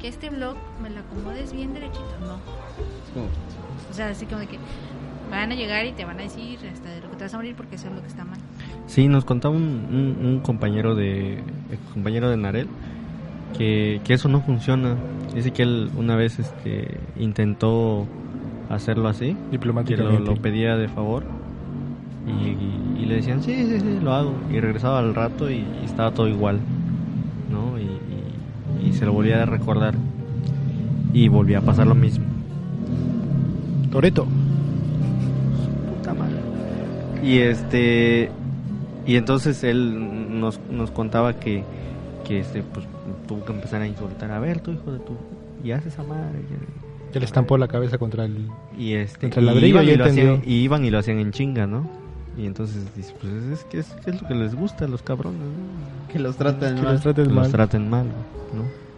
que este blog me lo acomodes bien derechito. No. O sea, así como de que van a llegar y te van a decir hasta de lo que te vas a morir porque eso es lo que está mal. Sí, nos contaba un, un- un compañero de compañero de Narel que, que eso no funciona. Dice que él una vez este intentó hacerlo así, que lo, Diplomáticamente. lo pedía de favor y, y- y le decían sí, sí, sí, lo hago y regresaba al rato y, y estaba todo igual, se lo volvía a recordar y volvía a pasar lo mismo. Toreto. Y este y entonces él nos, nos contaba que, que este pues tuvo que empezar a insultar a ver tu hijo de tu y haces esa madre Ya le estampó la cabeza contra el... y este Contra el y ladrillo, iban ya y, lo hacían, y iban y lo hacían en chinga no y entonces dice pues es que es, que es lo que les gusta a los cabrones ¿no? que los tratan Que mal. los mal. los traten mal no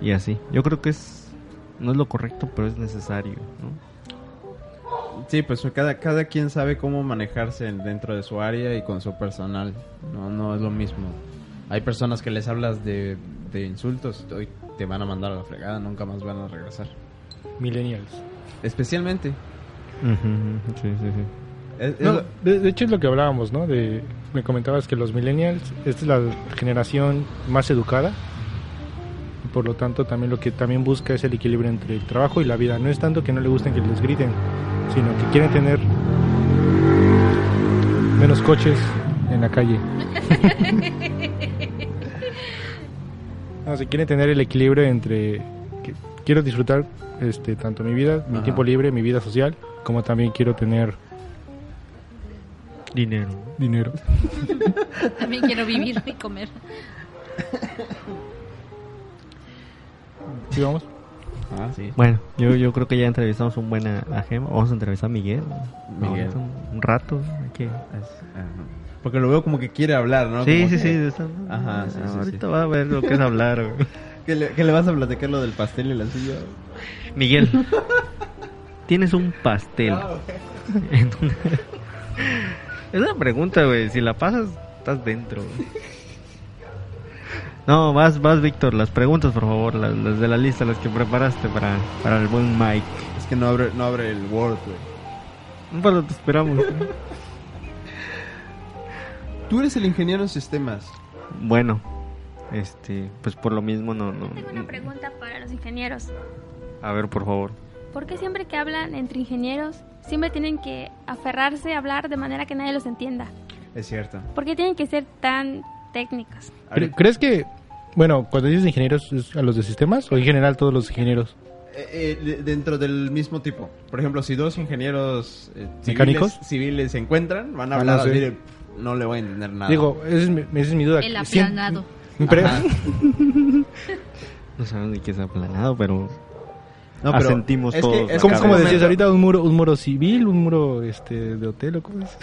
y así yo creo que es no es lo correcto pero es necesario no Sí, pues cada, cada quien sabe cómo manejarse en- dentro de su área y con su personal. No, no es lo mismo. Hay personas que les hablas de, de insultos y te van a mandar a la fregada, nunca más van a regresar. Millennials. Especialmente. Ujú, ujú, sí sí sí es- es No, lo- de, de hecho es lo que hablábamos, ¿no? De, me comentabas que los millennials, esta es la generación más educada. Por lo tanto, también lo que también busca es el equilibrio entre el trabajo y la vida. No es tanto que no le gusten que les griten, sino que quieren tener menos coches en la calle. no, se quieren tener el equilibrio entre que quiero disfrutar este tanto mi vida, mi Ajá. tiempo libre, mi vida social, como también quiero tener dinero dinero. También quiero vivir y comer. ¿Sí vamos? Ah, sí. Bueno, yo, yo creo que ya entrevistamos un buen a, a Gema. Vamos a entrevistar a Miguel. Miguel. Un, un rato. Porque lo veo como que quiere hablar, ¿no? Sí, Como sí, que- sí. está- Ajá, sí, sí, Ahorita sí. va a ver lo que es hablar. güey. ¿Que le, que le vas a platicar lo del pastel y la silla? Miguel, tienes un pastel. En una- es una pregunta, güey. Si la pasas, estás dentro. güey. No, vas, vas, Víctor. Las preguntas, por favor. Las, las de la lista, las que preparaste para, para el buen Mike. Es que no abre, no abre el Word, güey. Bueno, te esperamos. Tú eres el ingeniero en sistemas. Bueno, este, pues por lo mismo no, no. Tengo una pregunta para los ingenieros. A ver, por favor. ¿Por qué siempre que hablan entre ingenieros siempre tienen que aferrarse a hablar de manera que nadie los entienda? Es cierto. ¿Por qué tienen que ser tan técnicos? Cre- ¿Crees que, bueno, cuando dices ingenieros, es a los de sistemas o en general todos los ingenieros? Eh, eh, de- dentro del mismo tipo. Por ejemplo, si dos ingenieros eh, civiles, ¿Mecánicos? civiles se encuentran, van a Ah, hablar no sé. así de, no le voy a entender nada. Digo, esa es mi, esa es mi duda. El aplanado. No sabemos ni qué es aplanado, pero no, pero es que- todos. es ¿Cómo, que cómo en ese decías ahorita? ¿Un muro, un muro civil? ¿Un muro este, de hotel? ¿O cómo es?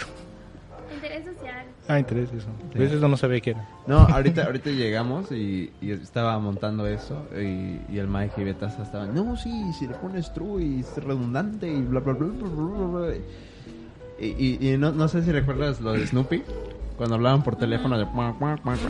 Ah, interés, eso. Pues eso no sabía qué era. No, ahorita, ahorita llegamos y, y estaba montando eso y, y el Mike y Betasa estaban, no, sí, si le pones true y es redundante y bla, bla, bla, bla, bla, bla, bla". Y, y- y no, no sé si recuerdas lo de Snoopy, cuando hablaban por teléfono de...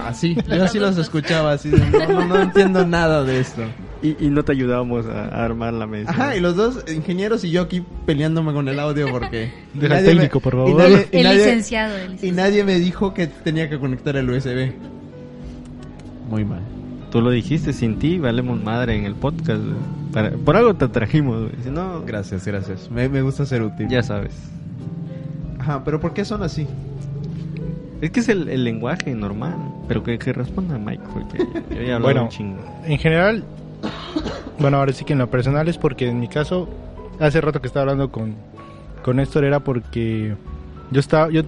Así, yo así los escuchaba, así de, no, no, no entiendo nada de esto. Y, y no te ayudábamos a, a armar la mesa. Ajá, y los dos ingenieros y yo aquí peleándome con el audio porque... El técnico, por favor. Y nadie, y El nadie- licenciado. el y nadie me dijo que tenía que conectar el USB. Muy mal. Tú lo dijiste, sin ti valemos madre en el podcast. Para- por algo te trajimos, güey. Si no, Gracias, gracias. Me, me gusta ser útil. ya sabes. Ajá, pero ¿por qué son así? Es que es el, el lenguaje normal. Pero que, que responda Mike, porque yo ya hablo Bueno. un chingo. En general, bueno, ahora sí que en lo personal es porque en mi caso, hace rato que estaba hablando con, con Néstor era porque yo estaba, yo,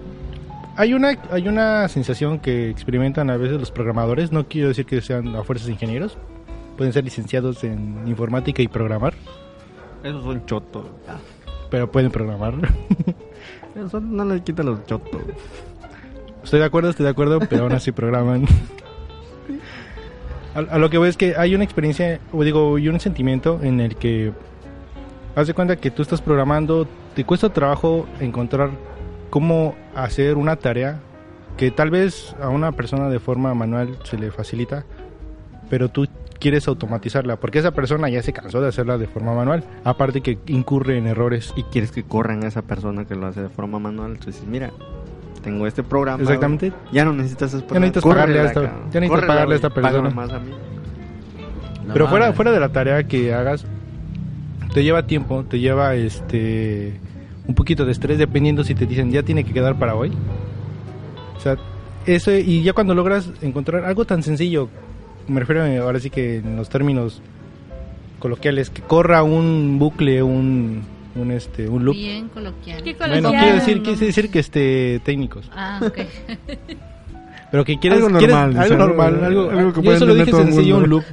hay una, hay una sensación que experimentan a veces los programadores, no quiero decir que sean a fuerzas ingenieros, pueden ser licenciados en informática y programar, Esos son chotos. pero pueden programar. Eso no les quita los chotos. Estoy de acuerdo, estoy de acuerdo, pero aún así programan. A, lo que voy es que hay una experiencia, o digo, y un sentimiento en el que haz de cuenta que tú estás programando, te cuesta trabajo encontrar cómo hacer una tarea que tal vez a una persona de forma manual se le facilita, pero tú quieres automatizarla, porque esa persona ya se cansó de hacerla de forma manual, aparte que incurre en errores. Y quieres que corran a esa persona que lo hace de forma manual. Entonces, mira, tengo este programa. Exactamente. güey, Ya no necesitas esa Ya necesitas pagarle a esta- ya necesitas Córrela, pagarle a esta persona. más a mí. No Pero fuera, mames. fuera de la tarea que hagas, te lleva tiempo, te lleva este un poquito de estrés dependiendo si te dicen ya tiene que quedar para hoy. O sea, eso y ya cuando logras encontrar algo tan sencillo, me refiero a- ahora sí que en los términos coloquiales, que corra un bucle, un, un este un loop. Bien coloquial. Qué Bueno, quiero decir, quiero decir que este técnicos, Ah, ok. pero que quieres Algo quieres- normal, algo normal, algo- algo, que yo eso lo dije sencillo, un loop.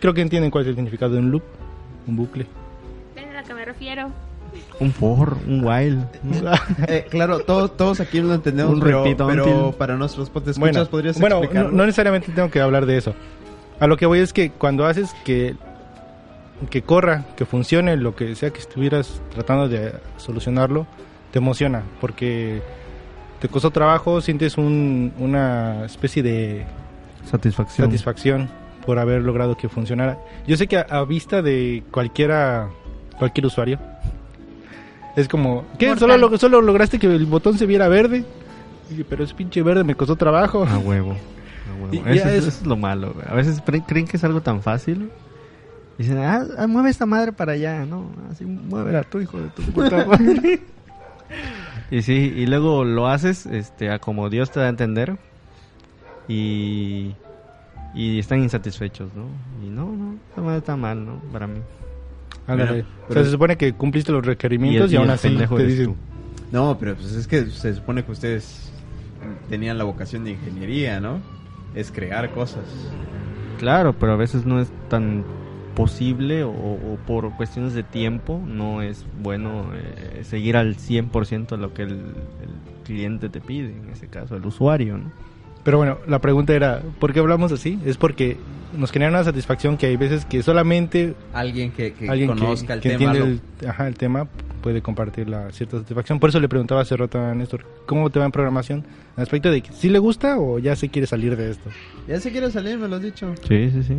Creo que entienden cuál es el significado de un loop, un bucle. ¿Ven a lo que me refiero? Un for, un while. Eh, claro, todos, todos aquí lo entendemos, Un pero, repito, pero para nuestros podescuchas Bueno, podrías bueno no necesariamente tengo que hablar de eso. A lo que voy es que cuando haces que, que corra, que funcione lo que sea que estuvieras tratando de solucionarlo, te emociona porque te costó trabajo, sientes un- una especie de Satisfacción. satisfacción por haber logrado que funcionara. Yo sé que a, a vista de cualquiera, cualquier usuario, es como, ¿qué? ¿Solo, lo- ¿Solo lograste que el botón se viera verde? Y, Pero es pinche verde, me costó trabajo. A huevo. A huevo. Y- Eso, es, es- eso es lo malo. güey. A veces creen que es algo tan fácil. Dicen, ah, ah, mueve esta madre para allá. No, así muévela tú, hijo de tu puta madre. y sí, y luego lo haces este, a como Dios te da a entender. Y, y están insatisfechos, ¿no? Y no, no, esta madre está mal, ¿no? Para mí. Ándale. Bueno, o sea, se supone que cumpliste los requerimientos y, el- y aún así te dicen... tú. No, pero pues es que se supone que ustedes tenían la vocación de ingeniería, ¿no? Es crear cosas. Claro, pero a veces no es tan posible o, o por cuestiones de tiempo no es bueno eh, seguir al 100% lo que el, el cliente te pide, en ese caso el usuario, ¿no? Pero bueno, la pregunta era, ¿por qué hablamos así? Es porque nos genera una satisfacción que hay veces que solamente Alguien que, que alguien que, conozca el que tema. entiende lo- el, ajá, el tema puede compartir la cierta satisfacción. Por eso le preguntaba hace rato a Néstor, ¿cómo te va en programación? En aspecto de que si le gusta o ya se quiere salir de esto. Ya se quiere salir, me lo has dicho. Sí, sí, sí.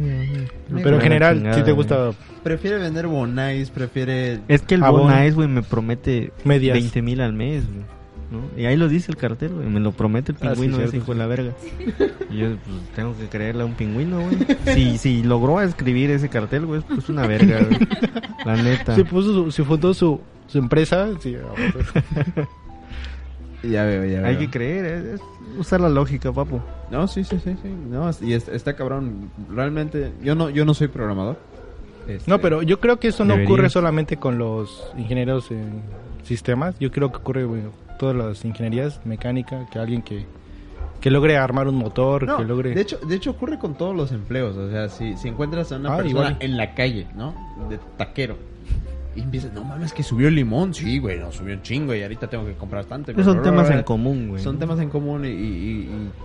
Pero en general, si te gusta Prefiere vender Bonais, prefiere... Es que el. Bonais, güey, me promete Medias. 20 mil al mes, güey, ¿no? Y ahí lo dice el cartel, güey, me lo promete el Ah, sí, pingüino ese hijo de la verga. Y yo pues, tengo que creerle a un pingüino, güey. Si, si logró escribir ese cartel, güey, pues una verga, güey. La neta. se puso su, se fundó su, su empresa, sí, Ya veo, ya veo. Hay que creer, es, es usar la lógica, papu. No, sí, sí, sí, sí. No, y está, está cabrón. Realmente, yo no, yo no soy programador. Este, No, pero yo creo que eso no ocurre solamente con los ingenieros en sistemas. Yo creo que ocurre bueno, todas las ingenierías, mecánica, que alguien que, que logre armar un motor, No, que logre... de hecho, de hecho ocurre con todos los empleos. O sea, si, si encuentras a una Ah, persona igual. en la calle, ¿no? De taquero. Y empiezas, no mames, que subió el limón. Sí, güey, no, subió un chingo y ahorita tengo que comprar tanto. Esos son temas en común, güey. Son temas en común y, y-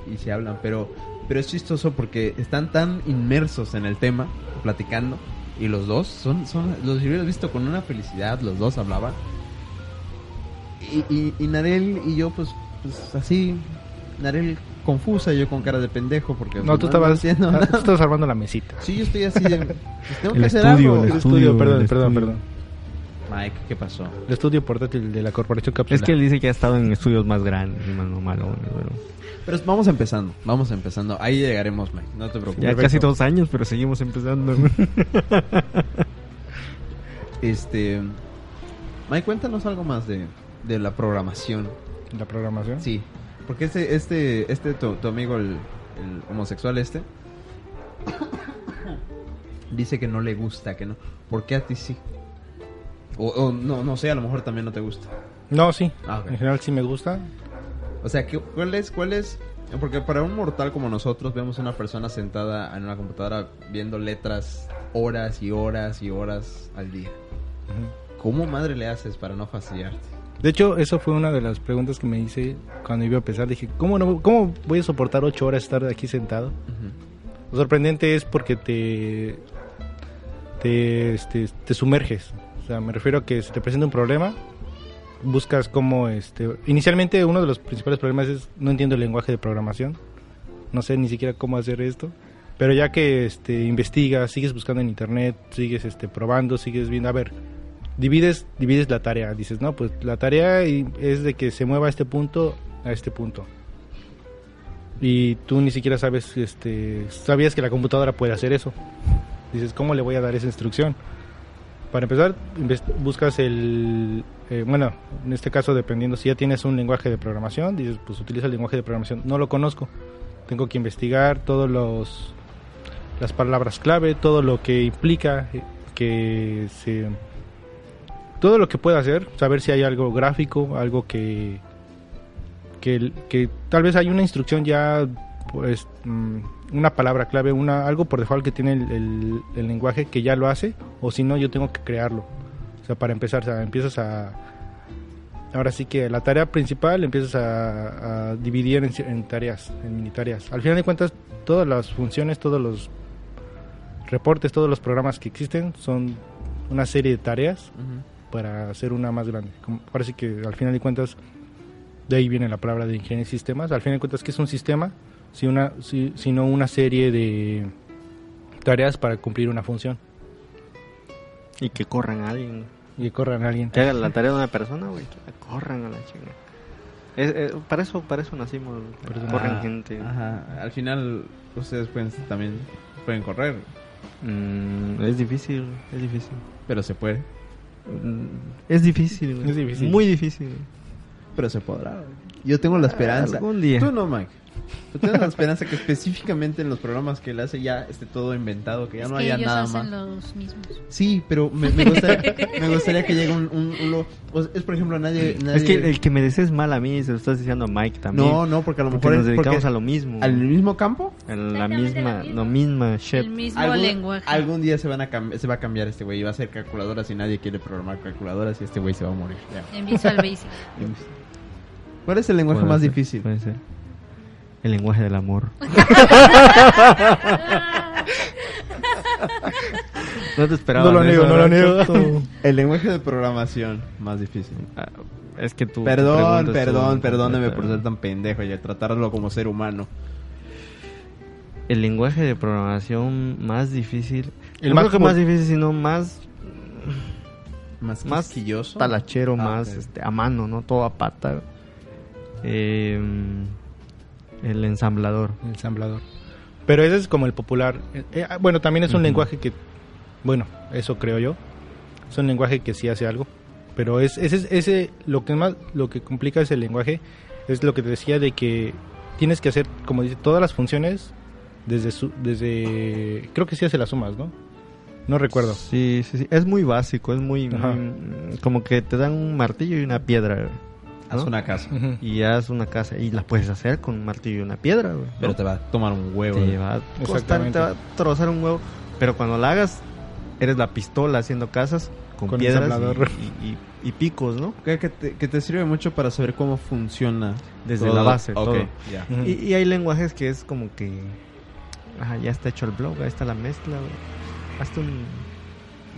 y- y se hablan, pero, pero es chistoso porque están tan inmersos en el tema, platicando, y los dos son, son los hubieras visto con una felicidad, los dos hablaban. Y, y, y Narel y yo, pues, pues así, Narel confusa, yo con cara de pendejo, porque no, pues, tú estabas, entiendo ah, tú estabas armando la mesita. Sí, yo estoy así de, pues, tengo El que hacer estudio, algo. el El estudio, estudio, perdón, el perdón, estudio. perdón. Mike, ¿qué pasó? El estudio portátil de la corporación Cápsula. Es que él dice que ha estado en estudios más grandes y más malones, pero Pero vamos empezando, vamos empezando. Ahí llegaremos, Mike, no te preocupes. ya Perfecto. casi dos años, pero seguimos empezando. güey. Este. Mike, cuéntanos algo más de, de la programación. La programación. Sí, porque este, este, este tu, tu amigo, el, el homosexual este, dice que no le gusta, que no. ¿Por qué a ti sí? O, o no, no sé, a lo mejor también no te gusta. No, sí. Ah. En general sí me gusta. O sea, ¿qué- ¿cuál es, cuál es? Porque para un mortal como nosotros vemos una persona sentada en una computadora viendo letras horas y horas y horas al día. ¿Cómo madre le haces para no fastidiarte? De hecho, eso fue una de las preguntas que me hice cuando iba a empezar. Dije, ¿cómo, no, ¿cómo voy a soportar ocho horas estar aquí sentado? Ujú. Lo sorprendente es porque te, te, este, te sumerges. O sea, me refiero a que si te presenta un problema, buscas cómo... Este, inicialmente uno de los principales problemas es no entiendo el lenguaje de programación. No sé ni siquiera cómo hacer esto. Pero ya que este, investigas, sigues buscando en internet, sigues este, probando, sigues viendo, a ver, divides, divides la tarea. Dices, no, pues la tarea es de que se mueva a este punto a este punto. Y tú ni siquiera sabes, este, sabías que la computadora puede hacer eso. Dices, ¿cómo le voy a dar esa instrucción? Para empezar, buscas el, eh, bueno, en este caso dependiendo si ya tienes un lenguaje de programación, dices, pues utiliza el lenguaje de programación. No lo conozco. Tengo que investigar todos los las palabras clave, todo lo que implica eh, que se todo lo que pueda hacer, saber si hay algo gráfico, algo que que, que tal vez hay una instrucción ya pues mm, una palabra clave, una algo por default que tiene el, el- lenguaje que ya lo hace o si no yo tengo que crearlo. O sea, para empezar, o empiezas a ahora sí que la tarea principal empiezas a, dividir en, en tareas, en mini tareas. Al final de cuentas, todas las funciones, todos los reportes, todos los programas que existen son una serie de tareas para hacer una más grande. Como- parece que al final de cuentas, de ahí viene la palabra de ingeniería de sistemas. Al final de cuentas, ¿qué es un sistema? Si una, si, sino una serie de tareas para cumplir una función Y que corran a alguien. y que corran a alguien. Que hagan la tarea de una persona, güey. Que la corran a la chinga. Es, eh, para eso para eso nacimos. Eso corren Ah, gente. Ajá. Al final, ustedes pueden también pueden correr, Mm, es difícil, es difícil. pero se puede. Es difícil, güey. Es difícil. Muy difícil. Pero se podrá. güey. Yo tengo la esperanza. Algún día. Tú no, Mike. Tú tienes la esperanza que específicamente en los programas que él hace ya esté todo inventado, que ya es no que haya ellos nada hacen más. los mismos. Sí, pero me, me gustaría, me gustaría que llegue un... un- un lo- o sea, es, por ejemplo, nadie... nadie Es que el que me desees mal a mí se lo estás diciendo a Mike también. No, no, porque a lo porque mejor nos dedicamos porque a lo mismo. al mismo campo. En la misma, lo misma shit. El mismo algún, lenguaje. algún día se van a se va a cambiar este güey y va a ser calculadoras y nadie quiere programar calculadoras y este güey se va a morir. Ya. En Visual Basic. ¿Cuál es el lenguaje Puede más ser, difícil? Puede ser. El lenguaje del amor. no te esperaba. No lo niego, no lo niego. El lenguaje de programación más difícil. Ah, es que tú. Perdón, perdón, perdóneme por ser tan pendejo y tratarlo como ser humano. El lenguaje de programación más difícil. El no más creo que más difícil, sino más. Más Más quisquilloso. talachero, Ah, más este, a mano, ¿no? Todo a pata. Eh, el ensamblador. El ensamblador. Pero ese es como el popular. Eh, eh, ah, bueno, también es un Ujú. lenguaje que, bueno, eso creo yo. Es un lenguaje que sí hace algo. Pero es ese, ese lo que más, lo que complica ese lenguaje es lo que te decía de que tienes que hacer, como dice, todas las funciones desde su, desde, creo que sí hace las sumas, ¿no? No recuerdo. Sí, sí, sí. Es muy básico, es muy, muy- Como que te dan un martillo y una piedra. Haz ¿no? una casa. Ujú. Y haz una casa y la puedes hacer con un martillo y una piedra, güey, ¿no? Pero te va a tomar un huevo. te va a costar, Exactamente. te va a trozar un huevo. Pero cuando la hagas, eres la pistola haciendo casas con, Con piedras y, y- y- y picos, ¿no? Que, que te, que te sirve mucho para saber cómo funciona. Desde todo. la base, todo. Y, y hay lenguajes que es como que... Ajá, ya está hecho el blog, ahí está la mezcla, güey. Hazte un...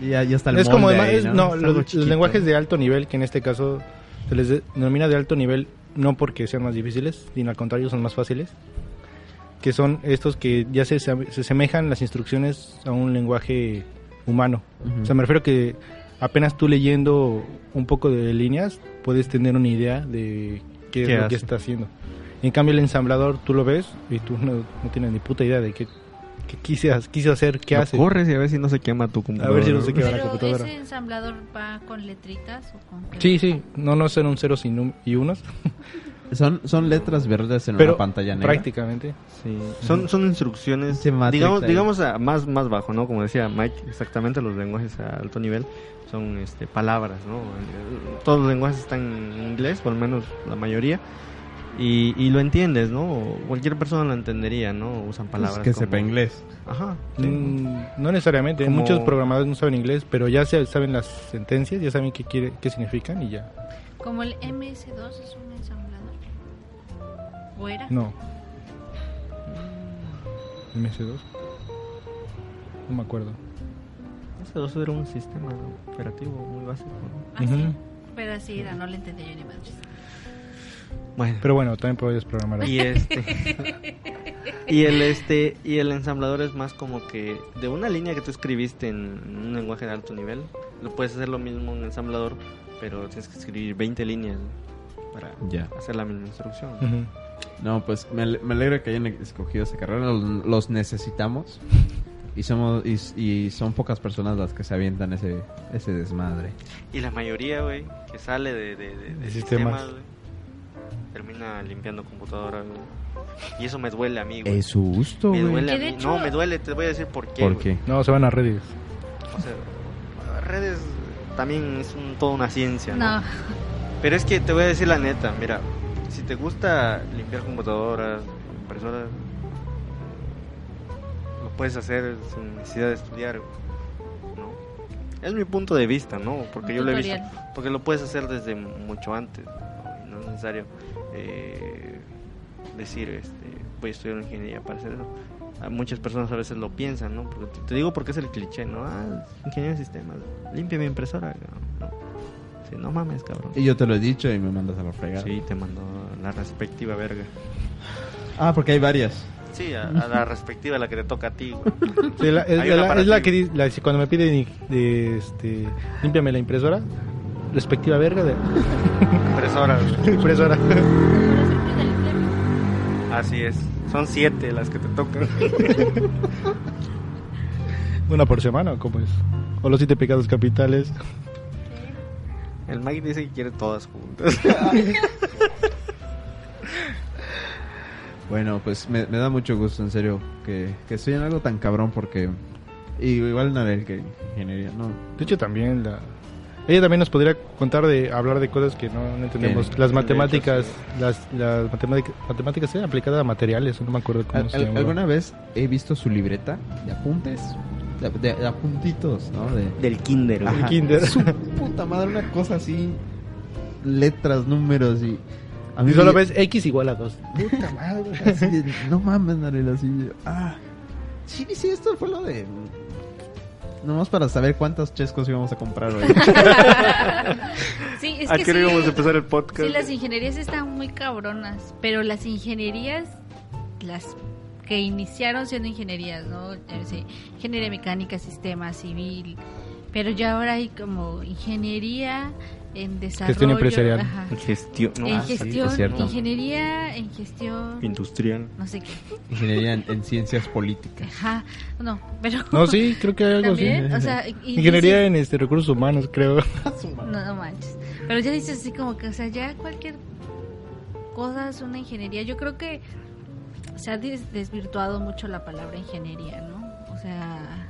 Ya, ya está el es como molde ahí, ¿no? los, lenguajes de alto nivel que en este caso se les de- denomina de alto nivel no porque sean más difíciles sino al contrario son más fáciles que son estos que ya se, se asemejan las instrucciones a un lenguaje humano Ujú. o sea me refiero que apenas tú leyendo un poco de líneas puedes tener una idea de qué es ¿Qué lo que hace? está haciendo en cambio el ensamblador tú lo ves y tú no, no tienes ni puta idea de qué, qué quise, quise hacer qué Lo hace corres y a ver si no se quema tu computadora. si no se quema. la computadora. ese ensamblador va con letritas o con qué? Sí, sí, no, no ser un ceros y, num- y unos, Son, son letras verdes en pero una pantalla negra. prácticamente. Sí. Son, son instrucciones, digamos, ahí. digamos a más, más bajo, ¿no? Como decía Mike, exactamente los lenguajes a alto nivel son este, palabras, ¿no? Todos los lenguajes están en inglés, por lo menos la mayoría, y, y lo entiendes, ¿no? Cualquier persona lo entendería, ¿no? Usan palabras Pues que como- sepa inglés. Ajá. sí. Mm, no necesariamente, Como- muchos programadores no saben inglés, pero ya se, saben las sentencias, ya saben qué, quiere, qué significan y ya. Como el MS2 es un ensamblador. ¿O era? No. MS2. No me acuerdo. Ese dos era un sistema operativo muy básico, ¿no? Ah, sí. Ujú. Pero así era, no le entendí yo ni madre. Bueno, Pero bueno, también podías programar. ahí. y este... Y el este y el ensamblador es más como que de una línea que tú escribiste en un lenguaje de alto nivel, lo puedes hacer lo mismo en un ensamblador, pero tienes que escribir 20 líneas para hacer la misma instrucción. No, pues me, ale- me alegra que hayan escogido esa carrera. Los, los necesitamos. Y somos y, y son pocas personas las que se avientan ese, ese desmadre. Y la mayoría, güey, que sale de, de, de- de De sistemas, sistemas. Termina limpiando computadoras, güey. Y eso me duele a mí, güey. Es justo, me güey. duele a Que de mí. hecho- No, me duele, te voy a decir por qué. ¿Por güey. qué? No, se van a redes. O sea, redes también es un, toda una ciencia, ¿no? No, Pero es que te voy a decir la neta, mira, si te gusta limpiar computadoras, impresoras, lo puedes hacer sin necesidad de estudiar, ¿no? Es mi punto de vista, ¿no? Porque yo lo he visto, tutorial. porque lo puedes hacer desde mucho antes, necesario eh, decir, este, voy a estudiar ingeniería para hacer eso. A muchas personas a veces lo piensan, ¿no? Porque te, te digo porque es el cliché, ¿no? Ah, ingeniero de sistemas, limpia mi impresora, no, no. Sí, no mames, cabrón. Y yo te lo he dicho y me mandas a la fregada. Sí, te mandó la respectiva verga. Ah, porque hay varias. Sí, a, a la respectiva, la que te toca a ti, güey. Sí, la- es, la, es que di- la- cuando me piden de, este, límpiame la impresora, respectiva verga de Impresora, güey. impresora. Así es. Son siete las que te tocan. Una por semana, ¿o ¿cómo es? O los siete pecados capitales. El Mike dice que quiere todas juntas. Bueno, pues me, me da mucho gusto, en serio, que, que estoy en algo tan cabrón porque... Y igual Narel que ingeniería, no. De hecho, también la... Ella también nos podría contar de hablar de cosas que no, no entendemos. Las matemáticas, hecho, las, las matemáticas, matemáticas ¿eh? aplicadas a materiales, no me acuerdo cómo Al- se al- llama. ¿Alguna vez he visto su libreta de apuntes? De, de- de apuntitos, ¿no? De, Del kinder. Ajá. kinder. Su puta madre, una cosa así. Letras, números y. A Y solo me- ves X igual a 2. Puta madre, así de, no mames, Narela, así de, Ah, sí, sí, esto fue lo de. Nomás para saber cuántos chescos íbamos a comprar hoy. sí, es ¿A que qué sí, íbamos a empezar el podcast? sí, las ingenierías están muy cabronas, pero las ingenierías, las que iniciaron siendo ingenierías, ¿no? Eh, sí, ingeniería mecánica, sistema, civil, pero ya ahora hay como ingeniería en desarrollo, empresarial. ajá, En gestión. No, en ah, sí, gestión, es cierto. ingeniería en gestión, Industrial. no sé qué, Ingeniería en, en ciencias políticas. ajá, no, pero No, sí, creo que hay algo también, así. o sea, Ingeniería en este recursos humanos, creo. No, no manches. Pero ya dices así como que, o sea, ya cualquier cosa es una ingeniería. Yo creo que se ha des- desvirtuado mucho la palabra ingeniería, ¿no? O sea,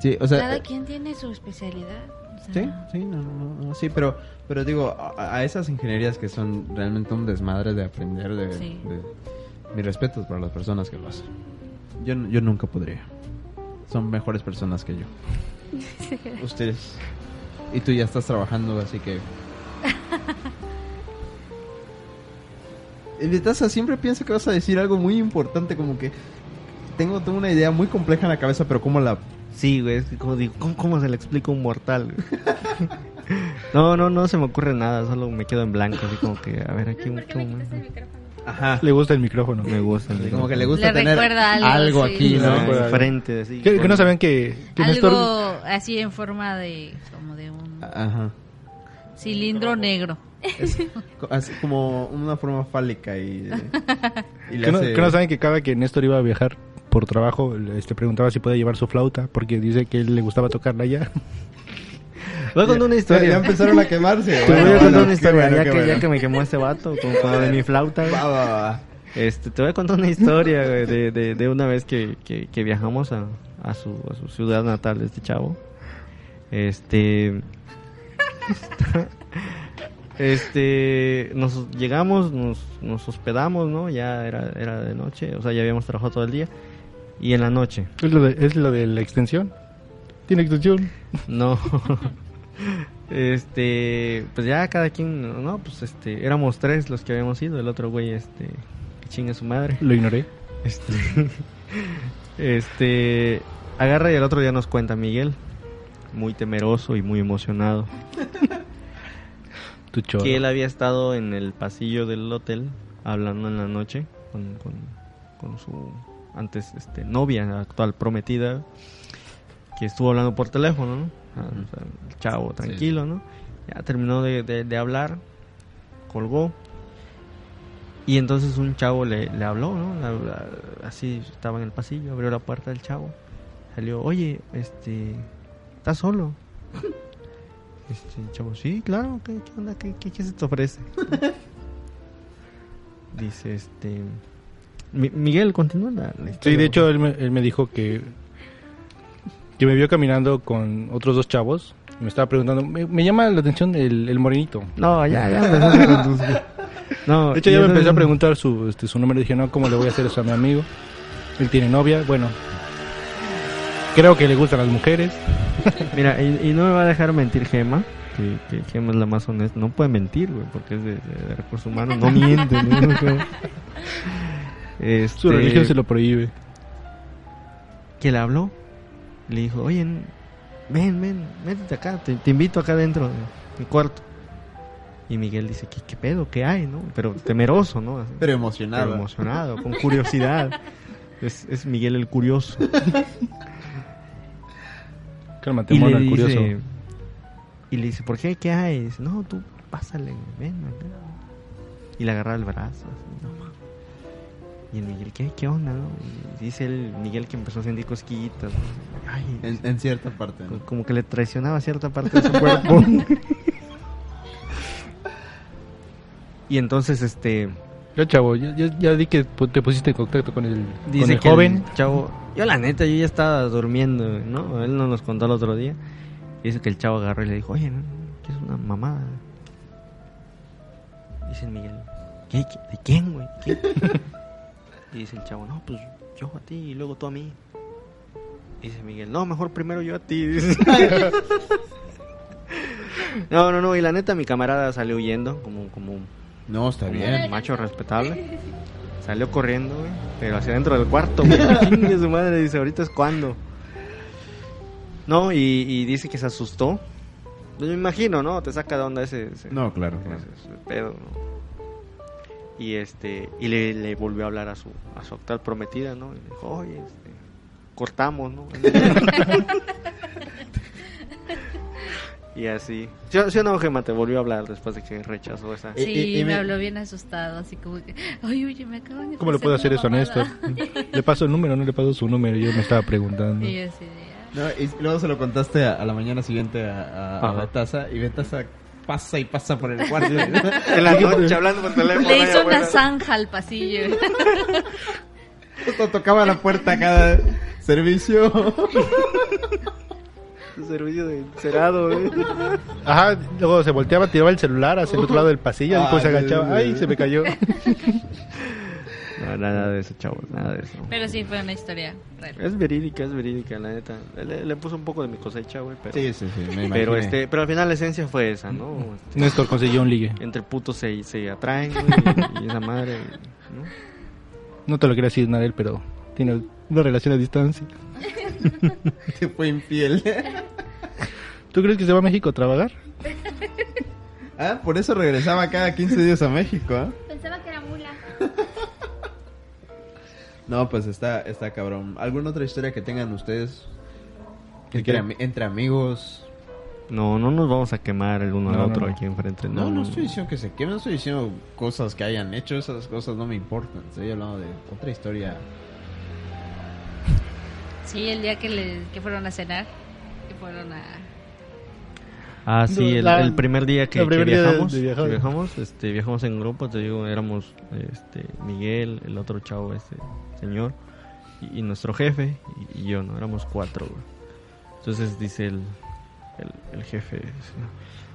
Sí, o sea. cada eh, quien tiene su especialidad. O sea, Sí, sí, no, no, no, sí, pero, pero digo, a, a esas ingenierías que son realmente un desmadre de aprender, de, Sí. de- mis respetos para las personas que lo hacen. Yo, yo nunca podría. Son mejores personas que yo. Ustedes. Y tú ya estás trabajando, así que... El Taza siempre piensa que vas a decir algo muy importante, como que tengo, tengo una idea muy compleja en la cabeza, pero ¿cómo la Sí, güey, es que como digo, ¿cómo, cómo se le explica a un mortal? güey? no, no, no se me ocurre nada, solo me quedo en blanco, así como que, a ver, aquí ¿Por qué mucho me más. quitas el micrófono? Ajá. Le gusta el micrófono. Me gusta. Sí, el como que le gusta Le tener algo, sí. aquí, ¿no? Ahí. frente, así. ¿Qué, que no sabían que, que Néstor... Algo así en forma de, como de un Ajá. cilindro negro. Es así como una forma fálica y, y le Que no, hace- que no saben que cada que Néstor iba a viajar por trabajo, le este, preguntaba si podía llevar su flauta, porque dice que él le gustaba tocarla allá. Voy a contar una Ya, historia. ya empezaron a quemarse. Te voy Bueno, a contar bueno, una qué historia, bueno, ya, que, ya que me quemó este vato con, con lo de mi flauta. güey. Va, va, va. Este, te voy a contar una historia güey, de, de, de una vez que, que, que viajamos a, a, su, a su ciudad natal de este chavo. Este. Este. Nos llegamos, nos, nos hospedamos, ¿no? Ya era, era de noche, o sea, ya habíamos trabajado todo el día. Y en la noche, ¿Es lo de, es lo de la extensión? ¿Tiene extensión? no. Este, pues ya cada quien, no, pues este, éramos tres los que habíamos ido, el otro güey, este, que chinga su madre. Lo ignoré. Este, este, agarra y el otro día nos cuenta Miguel, muy temeroso y muy emocionado, Tu que él había estado en el pasillo del hotel hablando en la noche con, con, con su antes este, novia, actual prometida, que estuvo hablando por teléfono, ¿no? Ah, o sea, el chavo tranquilo, ¿no? Ya terminó de, de- de hablar, colgó. Y entonces un chavo le, le habló, ¿no? Así estaba en el pasillo, abrió la puerta del chavo. Salió, oye, este, ¿estás solo? Este, el chavo, sí, claro, ¿qué, qué onda? ¿Qué, qué, qué se te ofrece? Dice, este... Mi- Miguel, continúa la, la Sí, historia, de hecho él me, él me dijo que que me vio caminando con otros dos chavos. Me estaba preguntando, me, me llama la atención el, el morenito. No, ya, ya tus- No, De hecho ya me empecé a preguntar su, este, su nombre. Dije, no, ¿cómo le voy a hacer eso a mi amigo? Él tiene novia, bueno. Creo que le gustan las mujeres. Mira, y, y no me va a dejar mentir Gema, que, que Gema es la más honesta. No puede mentir, güey, porque es de, de- de recursos humanos. No miente, ¿no? Este, Su religión se lo prohíbe. Que le habló. Le dijo, oye, ven, ven, métete acá, te, te invito acá adentro de mi cuarto. Y Miguel dice, ¿qué, qué pedo? ¿Qué hay? ¿no? Pero temeroso, ¿no? Así. Pero emocionado. Pero emocionado, con curiosidad. es, es Miguel el curioso. Cálmate, y mono, le el dice, curioso. y le dice, ¿por qué? ¿Qué hay? Y dice, no, tú pásale, ven acá. Y le agarra el brazo. así, no mames. Y el Miguel, ¿qué, qué onda? no? Y dice el Miguel que empezó a sentir cosquillitas. ¿no? Ay, En, en cierta parte. ¿no? co- como que le traicionaba cierta parte de su cuerpo. y entonces, este, Ya, chavo, ya, ya, ya di que te pusiste en contacto con el, con dice el que joven. el chavo, yo la neta, yo ya estaba durmiendo, ¿no? Él no nos contó el otro día. Dice que el chavo agarró y le dijo, oye, ¿no? ¿qué es una mamada? Dice el Miguel, ¿qué, qué- de quién, güey? ¿Quién?" Y dice el chavo, no, pues yo a ti y luego tú a mí. Dice Miguel, no, mejor primero yo a ti. dice. no, no, no, y la neta mi camarada salió huyendo como, como un No, está como bien. un macho respetable. Salió corriendo, güey, pero hacia dentro del cuarto, güey. Su madre, dice, ahorita es cuando. No, y, y dice que se asustó. Pues me imagino, ¿no? Te saca de onda ese, ese- No, claro, claro. ese- ese pedo, ¿no? Y este, y le, le volvió a hablar a su, a su actual prometida, ¿no? Y le dijo, oye, este, cortamos, ¿no? y así. ¿Sí, sí o no, Gemma, te volvió a hablar después de que rechazó esa... Y- Sí, y- y me me- habló bien asustado, así como que, ay, oye, me acaban de ¿Cómo le puedo hacer eso a una Néstor? mamada". Le paso el número, no le paso su número. Yo me estaba preguntando. Y yo así "Ah". No, y luego se lo contaste a, a la mañana siguiente a, a, a. Betasa y Betasa pasa y pasa por el cuarto. En la noche hablando por teléfono. Le hizo una zanja al pasillo. Justo tocaba la puerta cada servicio. Servicio de cerado, güey. Ajá, luego se volteaba, tiraba el celular hacia el otro lado del pasillo, Ah, después se agachaba. Ay, se me cayó. No, nada de eso, chavos, nada de eso. Pero sí fue una historia real. Es verídica, es verídica, la neta. Le, le puso un poco de mi cosecha, güey, pero... Sí, sí, sí, me Pero este, pero al final la esencia fue esa, ¿no? Este, Néstor consiguió un ligue. entre putos se, se atraen, güey, y, y esa madre, ¿no? No te lo quería decir, Narel, pero tiene una relación a distancia. Te fue infiel. ¿Tú crees que se va a México a trabajar? ah, por eso regresaba cada 15 días a México, ¿ah? No, pues está, está cabrón. ¿Alguna otra historia que tengan ustedes? Que ¿Entre- quieran- entre amigos. No, no nos vamos a quemar el uno No, al otro no. aquí enfrente. No, no estoy diciendo que se quemen, no estoy diciendo cosas que hayan hecho, esas cosas no me importan. Estoy hablando de otra historia. Sí, el día que, le, que fueron a cenar, que fueron a... Ah, sí, el, La- el primer día que, el que primer día de- viajamos, de viajar. que viajamos, este, viajamos en grupo, te digo, éramos este, Miguel, el otro chavo, este señor, y, y nuestro jefe, y, y yo, ¿no? Éramos cuatro, güey. Entonces dice el, el, el jefe,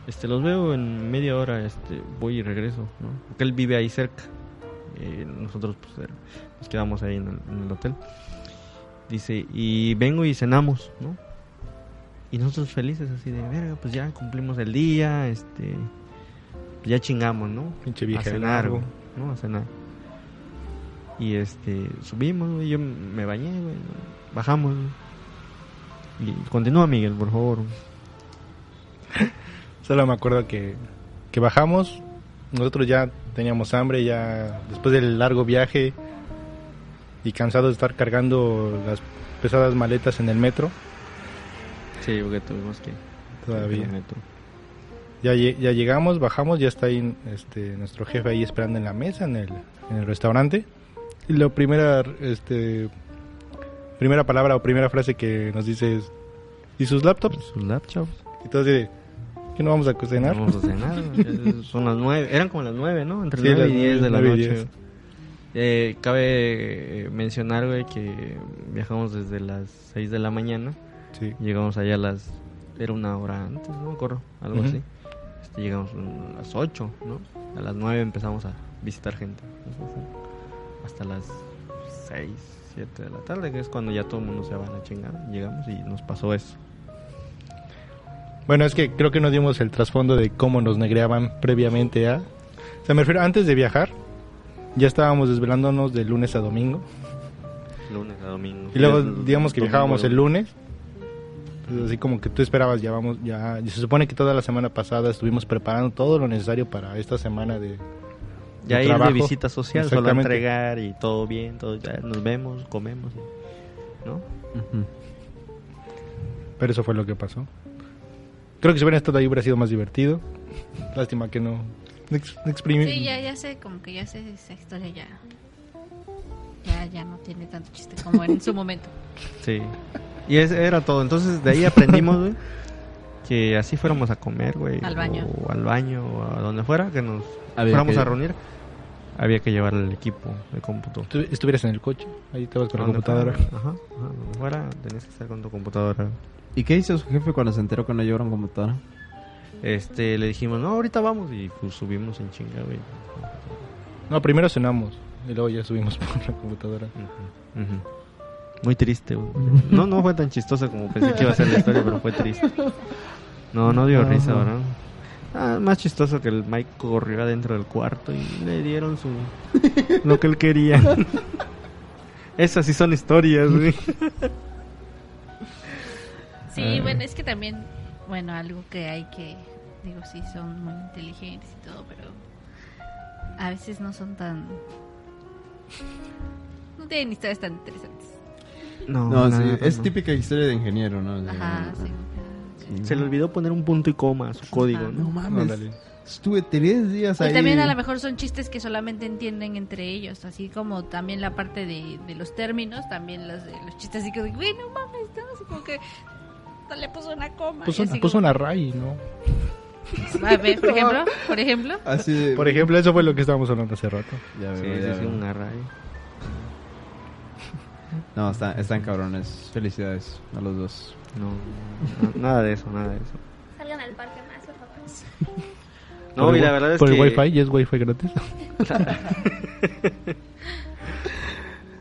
este, los veo en media hora, este, voy y regreso, ¿no? Porque él vive ahí cerca, y nosotros pues, nos quedamos ahí en el, en el hotel. Dice, y vengo y cenamos, ¿no? Y nosotros felices así de, verga, pues ya cumplimos el día, este, pues ya chingamos, ¿no? Pinche a vieja cenar, largo. güey, ¿no? A cenar. Y este, subimos, güey, yo me bañé, güey, bajamos. güey. Y continúa Miguel, por favor. Solo me acuerdo que, que bajamos, nosotros ya teníamos hambre, ya después del largo viaje y cansado de estar cargando las pesadas maletas en el metro Sí, porque tuvimos que... todavía. Ya, ya llegamos, bajamos, ya está ahí este, nuestro jefe ahí esperando en la mesa, en el, en el restaurante. Y la primera, este, primera palabra o primera frase que nos dice es, ¿y sus laptops? Sus laptops. Y todos de, ¿qué no vamos a cenar? Vamos a cenar. Son las nueve. Eran como las nueve, ¿no? Entre Sí, nueve las y diez de la noche. Eh, cabe eh, mencionar, güey, que viajamos desde las 6 de la mañana. Sí. Llegamos allá a las... Era una hora antes, no me acuerdo, algo así. Este, llegamos a las 8, ¿no? A las 9 empezamos a visitar gente. Hasta las 6, 7 de la tarde, que es cuando ya todo el mundo se va a la chingada. Llegamos y nos pasó eso. Bueno, es que creo que no dimos el trasfondo de cómo nos negreaban previamente a... O sea, me refiero, antes de viajar, ya estábamos desvelándonos de lunes a domingo. Lunes a domingo. Y luego, digamos que viajábamos el lunes. Así como que tú esperabas, ya vamos, ya... y se supone que toda la semana pasada estuvimos preparando todo lo necesario para esta semana de... Ya de ir trabajo. de visita social, solo entregar y todo bien, todo, ya nos vemos, comemos, ¿no? Pero eso fue lo que pasó. Creo que si hubiera estado ahí hubiera sido más divertido. Lástima que no... no ex- no exprimí- Sí, ya, ya sé, como que ya sé esa historia ya. Ya, ya no tiene tanto chiste como en su momento. Sí. Y ese era todo. Entonces de ahí aprendimos, güey, que así fuéramos a comer, güey. Al baño. O al baño, o a donde fuera, que nos Había fuéramos que- a reunir. Había que llevar el equipo de cómputo. Tú estuvieras en el coche, ahí estabas con la Donde computadora. fuera, Ajá, ajá, donde fuera, tenías que estar con tu computadora. ¿Y qué hizo su jefe cuando se enteró que no llevaron computadora? Este, le dijimos, no, ahorita vamos. Y pues subimos en chinga, güey. No, primero cenamos y luego ya subimos por la computadora. Ujú, ujú. Muy triste, güey. No, no fue tan chistoso como pensé que iba a ser la historia, pero fue triste. No, no dio Ajá. risa, ¿verdad? Ah, más chistoso que el Mike corrió adentro del cuarto y le dieron su lo que él quería. Esas sí son historias, güey. Sí, Ah. bueno, es que también, bueno, algo que hay que, digo, sí, son muy inteligentes y todo, pero a veces no son tan... No tienen historias tan interesantes. No, sí, es no. típica historia de ingeniero, ¿no? De- Ajá, sí. Sí. Se le olvidó poner un punto y coma a su código, No ¿no? mames. Ándale. Estuve tres días ahí. Y también a lo mejor son chistes que solamente entienden entre ellos, así como también la parte de, de los términos, también los, de los chistes así que, güey, no mames, no, así como que no le puso una coma. Puso, como- una ray, ¿no? A ver, por ejemplo, por ejemplo. Así de... Por ejemplo, eso fue lo que estábamos hablando hace rato. Ya Sí, veo, sí, ya sí, veo. un array. No, están, están cabrones. Felicidades a los dos. No, no, nada de eso, nada de eso. Salgan al parque más, por favor. No, Por y la verdad es Por que... el wifi, y es wifi gratis.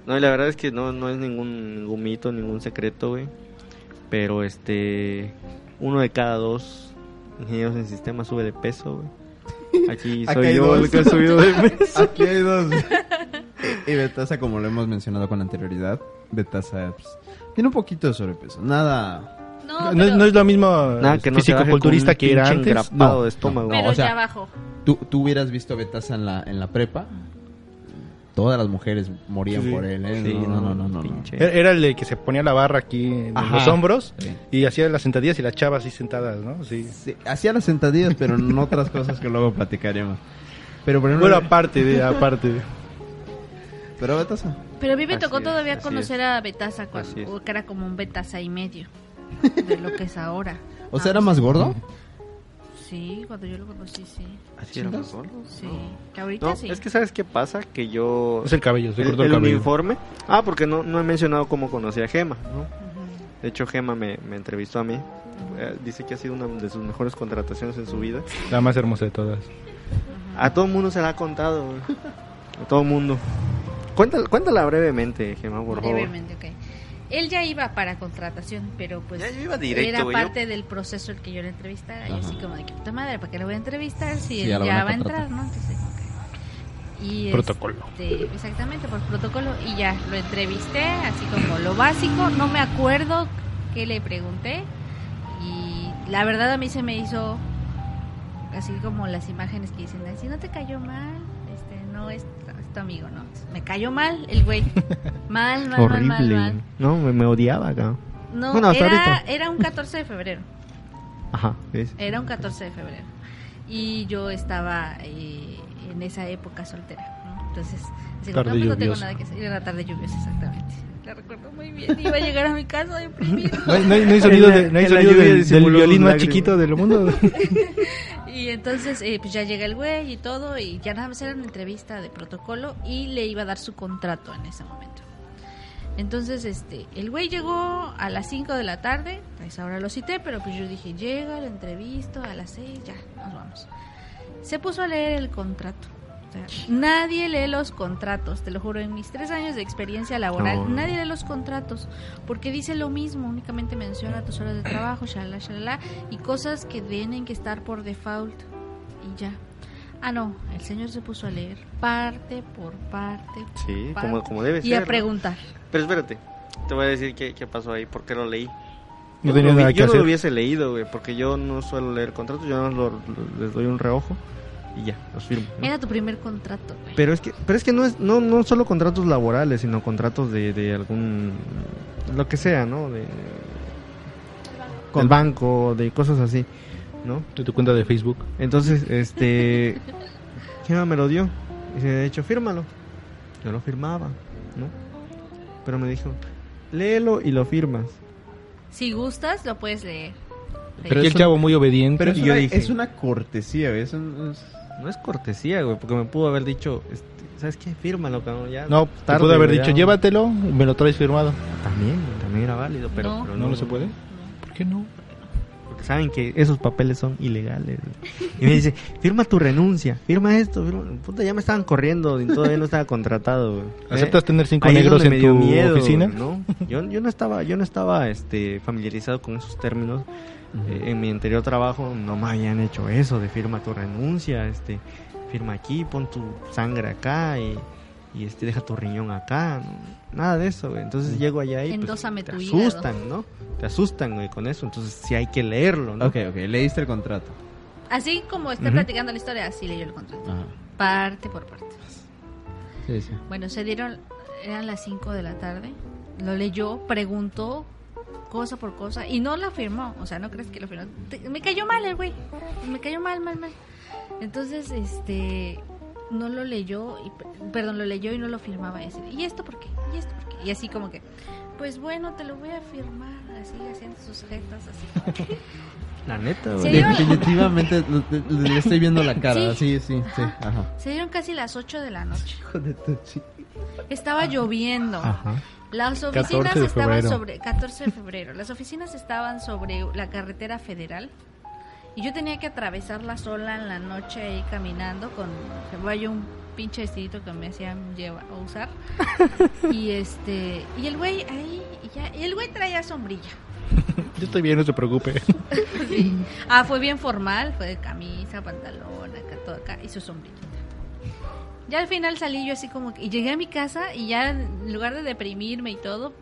No, y la verdad es que no, no es ningún, ningún mito, ningún secreto, güey. Pero este. Uno de cada dos ingenieros en sistema sube de peso, güey. Aquí soy yo dos. el que ha subido de peso. Aquí hay dos. Y Betasa, como lo hemos mencionado con anterioridad, Betasa pues, tiene un poquito de sobrepeso. Nada. No, pero, no es lo mismo Nada, que no se baje fisicoculturista que era antes. No, de estómago. no, pero o sea- ya abajo. ¿Tú, tú hubieras visto a Betasa en la, en la prepa. Todas las mujeres morían Sí. por él, ¿eh? Sí, no, no, no, no, no. pinche. Era el de que se ponía la barra aquí en Ajá. los hombros Sí. y hacía las sentadillas y las chavas así sentadas, ¿no? Sí. Sí, hacía las sentadillas, pero en otras cosas que luego platicaremos. Pero por ejemplo, Bueno, aparte de, aparte de. Pero Betasa. Pero a mí me Así tocó es, todavía conocer es. a Betasa cuando que era como un Betasa y medio de lo que es ahora. O sea, Ah, era más gordo. Sí, cuando yo lo conocí, sí. Así era ¿Chingas? más gordo. Sí. Que ahorita No, sí. es que ¿sabes qué pasa? Que yo... Es el cabello, se el, cortó el, el cabello. uniforme... Ah, porque no, no he mencionado cómo conocí a Gema, ¿no? Ujú. De hecho, Gema me, me entrevistó a mí. Eh, dice que ha sido una de sus mejores contrataciones en su vida. La más hermosa de todas. A todo el mundo se la ha contado, güey. A todo el mundo. Cuéntala, cuéntala brevemente, Gema, por favor. Brevemente, ok. Él ya iba para contratación, pero pues Ya, yo iba directo, era yo- parte del proceso el que yo le entrevistara. Y Ajá. así como de que puta madre, ¿para qué le voy a entrevistar si Sí, él ya lo va a entrar, no? Entonces, ok. Y Protocolo. este, exactamente, por protocolo. Y ya, lo entrevisté, así como lo básico. No me acuerdo qué le pregunté. Y la verdad a mí se me hizo así como las imágenes que dicen, si no te cayó mal, este, no es, perfecto amigo, ¿no? Me cayó mal el güey. Mal, mal, mal, mal, Horrible. mal. No, me, me odiaba acá. No, Bueno, hasta era, era un 14 de febrero. Ajá, ¿ves? Era un 14 de febrero. Y yo estaba eh, en esa época soltera, ¿no? Entonces, digo, Tarde no, pues no tengo nada que hacer. Era la tarde lluviosa, exactamente. La recuerdo muy bien. Iba a llegar a mi casa deprimido. No hay, no hay- no hay sonido, de- no hay sonido lluvia del, violín más chiquito del mundo. Y entonces, eh, pues ya llega el güey y todo, y ya nada más era una entrevista de protocolo y le iba a dar su contrato en ese momento. Entonces, este, el güey llegó a las 5 de la tarde, a esa hora lo cité, pero pues yo dije, llega la entrevista a las 6, ya, nos vamos. Se puso a leer el contrato. Nadie lee los contratos, te lo juro, en mis tres años de experiencia laboral, No. nadie lee los contratos, porque dice lo mismo, únicamente menciona tus horas de trabajo, shalala, shalala, y cosas que tienen que estar por default, y ya. Ah, no, el señor se puso a leer parte por parte. por Sí, parte, como, como debe Y ser. a ¿no? preguntar. Pero espérate, te voy a decir qué, qué pasó ahí, por qué lo leí. No Yo tenía lo vi- nada que yo no hacer. lo hubiese leído, güey, porque yo no suelo leer contratos, yo nada más lo- lo- les doy un reojo y ya, los firmo. ¿no? Era tu primer contrato, güey. Pero es que, pero es que no es, no, no solo contratos laborales, sino contratos de, de algún, lo que sea, ¿no? De, con banco, de cosas así, ¿no? De tu cuenta de Facebook. Entonces, este, Chema me lo dio. Y se de hecho, fírmalo. Yo lo firmaba, ¿no? Pero me dijo, léelo y lo firmas. Si gustas, lo puedes leer. Pero y el chavo muy obediente. Pero es, Y yo una, dije- es una cortesía, güey. Es es- No es cortesía, güey, porque me pudo haber dicho, este, ¿sabes qué? Fírmalo, cabrón, ya. no, te pudo haber dicho, ya". llévatelo y me lo traes firmado. También, también era válido, pero No. pero ¿No, no se puede? ¿Por qué no? Porque saben que esos papeles son ilegales. güey. Y me dice, firma tu renuncia, firma esto, firma... Puta, ya me estaban corriendo y todavía no estaba contratado, güey. ¿Aceptas tener cinco Ahí negros en tu miedo, oficina? ¿no? Yo, yo no estaba, yo no estaba este, familiarizado con esos términos. Eh, en mi anterior trabajo no me habían hecho eso de firma tu renuncia, este, firma aquí, pon tu sangre acá y, y este, deja tu riñón acá. no, Nada de eso, güey. Entonces llego allá y pues, te tu hígado. asustan, ¿no? Te asustan, güey, con eso. Entonces sí hay que leerlo, ¿no? Ok, ok, leíste el contrato. Así como está platicando la historia, así leyó el contrato. Ajá. Parte por parte. Sí, sí. Bueno, se dieron, eran las 5 de la tarde. Lo leyó, preguntó cosa por cosa y no la firmó. O sea, no crees que lo firmó. Te- me cayó mal el güey. Me cayó mal, mal, mal. Entonces, este, no lo leyó, y, perdón, lo leyó y no lo firmaba. Y, así, ¿Y esto por qué? ¿Y esto por qué? Y así como que, pues bueno, te lo voy a firmar. Así, haciendo sus jetas, así. La neta, ¿Se güey. Definitivamente le, le estoy viendo la cara. Sí, sí, sí. Ajá. Ajá. Se dieron casi las 8 de la noche. Hijo de tu chi- Estaba lloviendo. Ajá. Las 14 oficinas estaban sobre 14 de febrero. Las oficinas estaban sobre la carretera federal y yo tenía que atravesarla sola en la noche ahí caminando con vaya un pinche vestidito que me hacían llevar o usar. Y este y el güey ahí y ya y el güey traía sombrilla. Yo estoy bien, no se preocupe. Sí. Ah, fue bien formal, fue de camisa, pantalón, acá todo acá y su sombrilla. Ya al final salí yo así como que, y llegué a mi casa y ya en lugar de deprimirme y todo,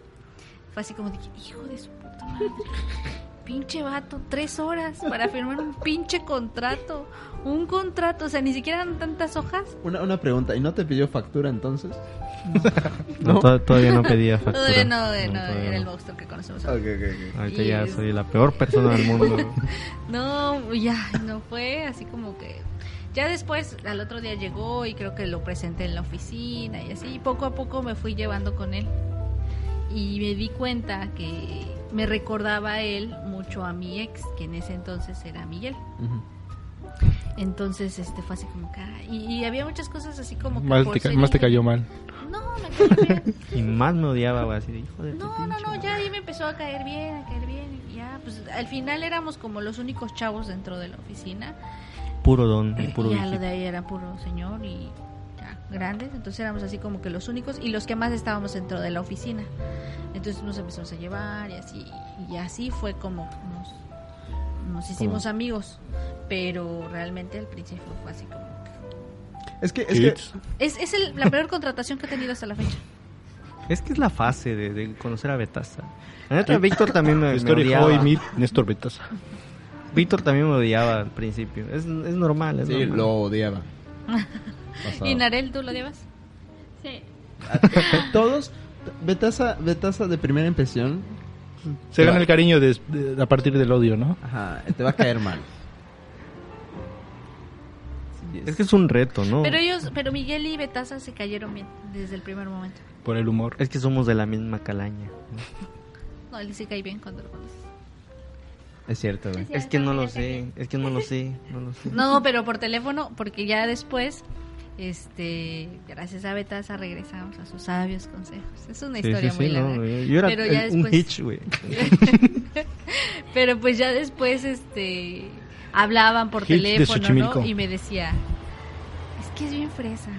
fue así como de, hijo de su puta madre, pinche vato, tres horas para firmar un pinche contrato, un contrato, o sea, ni siquiera eran tantas hojas. Una, una pregunta, ¿y no te pidió factura entonces? No, ¿No? to- todavía no pedía factura. Todavía no, no, todavía era el monstruo que conocemos. Ahora. ok, ok. Ahorita Y ya es- soy la peor persona del mundo. No, ya, no fue así como que... Ya después, al otro día llegó y creo que lo presenté en la oficina y así, y poco a poco me fui llevando con él. Y me di cuenta que me recordaba a él mucho a mi ex, que en ese entonces era Miguel. Entonces, este fue así como que... ah, Y, y había muchas cosas así como que... Más por te, ca- ser más te ingeniero- cayó mal. No, me cayó bien. y más me odiaba, así de hijo de No, no, no, madre". ya ahí me empezó a caer bien, a caer bien. Y ya, pues al final éramos como los únicos chavos dentro de la oficina. Puro don, puro y ya lo de ahí era puro señor y ya, grandes. Entonces éramos así como que los únicos y los que más estábamos dentro de la oficina. Entonces nos empezamos a llevar y así. Y así fue como nos, nos hicimos amigos. Pero realmente al principio fue así como... que- Es que, es que. Es, es el- la peor contratación que he tenido hasta la fecha. Es que es la fase de, de conocer a Betasa. La neta, Víctor también me, me Néstor Betasa. Víctor también me odiaba al principio. Es, es normal, es sí, normal. lo odiaba. ¿Y Narel, tú lo llevas? A- Todos, Betasa, Betasa de primera impresión, Se gana el cariño de- a partir del odio, ¿no? ajá, te va a caer mal. Sí, Es que es un reto, ¿no? Pero ellos, pero Miguel y Betasa se cayeron bien desde el primer momento. Por el humor. Es que somos de la misma calaña. No, él sí cae bien cuando lo conoces. Es cierto, güey. Es que no lo sé, es que no lo sé, no lo sé. No, pero por teléfono, porque ya después, este, gracias a Betasa regresamos a sus sabios consejos. Es una Sí, historia sí, muy sí, larga. no, yo era pero ya un después, hitch, güey. pero pues ya después, este, hablaban por Hitch teléfono. ¿no? Y me decía, es que es bien fresa,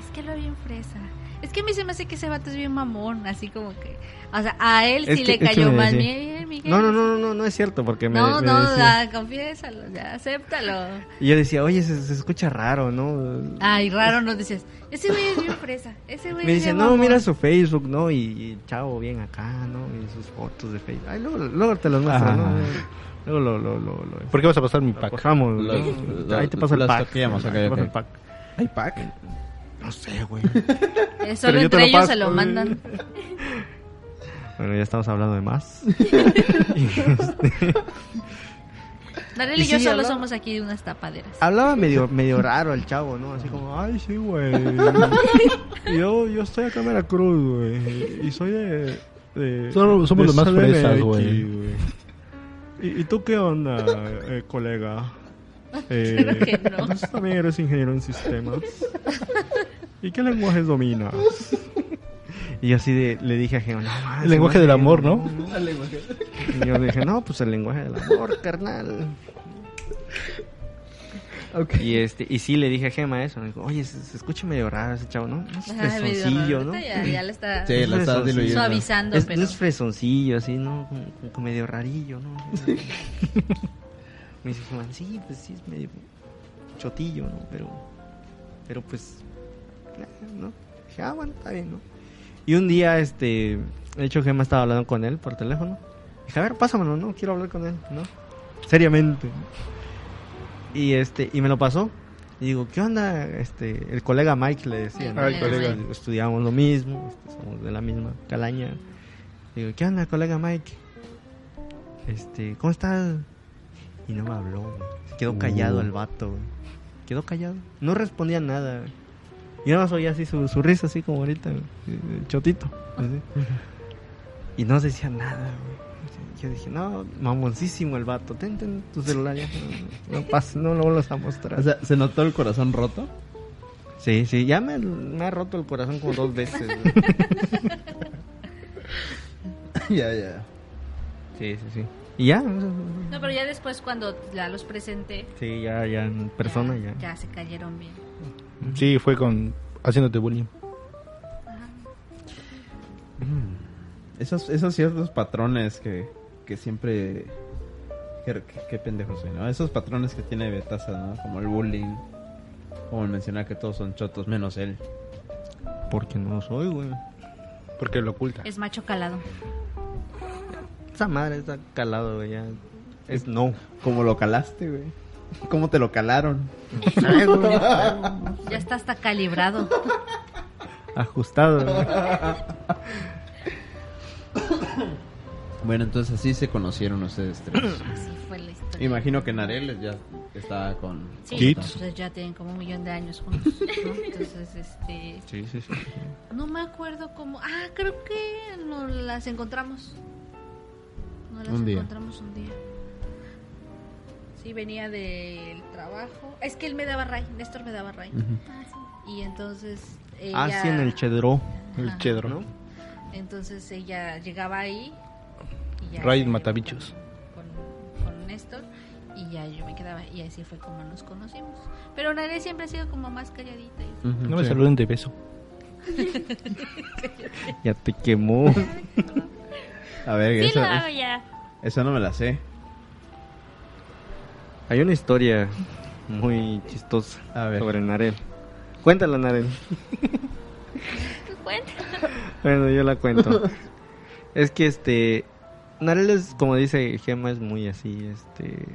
es que lo bien fresa. Es que a mí se me hace que ese vato es bien mamón, así como que, o sea, a él Es sí que- le cayó mal. Miguel, Miguel. No, no, no, no, no, no es cierto, porque me, No, me no, decía- ya, confiésalo, ya, acéptalo. Y yo decía, oye, se, se escucha raro, ¿no? Ay, raro, no decías, ese güey es bien fresa, ese güey Me es dice, bien no, mamón". mira su Facebook, ¿no? Y, y chavo, bien acá, ¿no? Y sus fotos de Facebook. Ay, luego, luego te los muestro, Ajá. ¿no? Luego lo, lo, lo, lo, ¿Por qué vas a pasar mi lo pack? Los- los- Ahí te paso el pack. Ahí ok, te paso ok. el pack. ¿Hay pack? No sé, güey. Eh, Solo Pero entre lo ellos paso, se lo güey. mandan. Bueno, ya estamos hablando de más. Darrell Y y yo sí, solo hablaba- somos aquí de unas tapaderas. Hablaba medio, medio raro el chavo, ¿no? Así como, ay, sí, güey. Yo, yo estoy acá en Veracruz, güey. Y soy de... de Solo somos de los más fresas, güey. ¿Y, ¿Y tú qué onda, eh, colega? Eh, Claro que no. Entonces también eres ingeniero en sistemas. ¿Y qué lenguajes dominas? Y yo así de, le dije a Geo, no, El lenguaje del amor, ¿no? Y yo dije, no, pues el lenguaje del amor, carnal. Y este, y sí le dije a Gema eso, me dijo, oye, se, se escucha medio raro ese chavo, ¿no? No es fresoncillo. ¿no? Ya, ya le está Sí, la diluyendo. suavizando, Es, pero... es fresoncillo, así, ¿no? Como, como medio rarillo, ¿no? Me dice Juan, sí, pues sí, es medio chotillo, ¿no? Pero, pero pues, ¿no? Dije, ah, bueno, está bien, ¿no? Y un día, este, de hecho, Gemma estaba hablando con él por teléfono. Dije, a ver, pásamelo, ¿no? Quiero hablar con él, ¿no? Seriamente. Y este, y me lo pasó. Y digo, ¿qué onda? Este, el colega Mike le decía, El ¿no? colega Colega, estudiamos lo mismo, este, somos de la misma calaña. Digo, ¿qué onda, colega Mike? Este, ¿cómo estás? Y no me habló, güey. Se quedó callado Uh. el vato, güey. Quedó callado. No respondía nada, güey. Yo no oía así su, su risa, así como ahorita, güey, chotito. así. Y no decía nada, güey. Yo dije, no, mamoncísimo el vato. Ten, ten tu celular ya. No, no pasa, no lo vuelvas a mostrar. O sea, ¿se notó el corazón roto? sí, sí, ya me, me ha roto el corazón como dos veces. ya, ya. Sí, sí, sí. Y ya, No, pero ya después cuando ya los presenté, sí, ya, ya en persona, ya. ya se cayeron bien. Sí, fue con haciéndote bullying. Esos, esos ciertos patrones que, que siempre... Qué, qué- qué pendejo soy, ¿no? Esos patrones que tiene Betasa, ¿no? Como el bullying. Como el mencionar que todos son chotos, menos él. Porque no lo soy, güey. Porque lo oculta. Es macho calado. Esa madre está calado, güey, ya. Es no. Como lo calaste, güey. ¿Cómo te lo calaron? Ya está hasta calibrado. Ajustado, güey. Bueno, entonces así se conocieron ustedes tres. Así fue la historia. Imagino que Narel ya estaba con... Sí, Kids. entonces ya tienen como un millón de años juntos. ¿no? Entonces, este. Sí, sí, sí. No me acuerdo cómo. Ah, creo que nos las encontramos. Nos las Un día. encontramos un día. Sí, venía del trabajo. Es que él me daba ray. Néstor me daba ray. Ujú. Y entonces. Ah, Ella... sí, en el chedro. El chedro. ¿no? Entonces ella llegaba ahí. Y ya Ray Matabichos. Con, con, Néstor. Y ya yo me quedaba. Y así fue como nos conocimos. Pero Nare siempre ha sido como más calladita. y- Ujú, No me sí. saluden de beso. Ya te quemó. A ver, Sí, eso, lo hago ya. eso no me la sé. Hay una historia muy chistosa A ver. sobre Narel. Cuéntala, Narel. Cuenta. Bueno, yo la cuento. es que este. Narel es, como dice Gema, es muy así, este.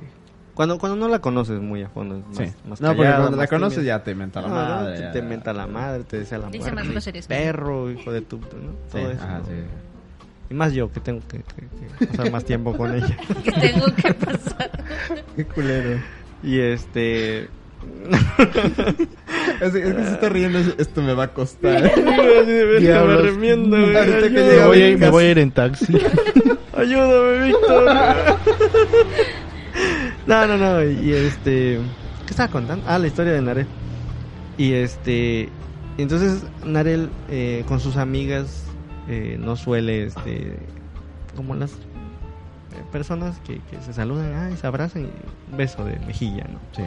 Cuando, cuando no la conoces muy a fondo. es Sí. Más, más no, porque cuando la conoces tímida. ya te menta la No, no, madre. te, te menta la madre, te dice a la Dice muerte. más groserías. Perro, hijo de tu... ¿no? Sí, Todo eso. ajá, ¿no? sí. Y más yo, que tengo que, que- que pasar más tiempo con ella. que tengo que pasar. Qué culero. Y este... Es, es que se está riendo, es- esto me va a costar. Diablos. me remiendo, güey. Ahorita que Ayúdame, Me voy, a, Víctor. me voy a ir en taxi. Ayúdame, Víctor. no, no, no. Y este. ¿Qué estaba contando? Ah, la historia de Narel. Y este. Entonces, Narel eh, con sus amigas eh, no suele, este. Como las personas que, que se saludan, ah, y se abrazan y un beso de mejilla, ¿no? Sí.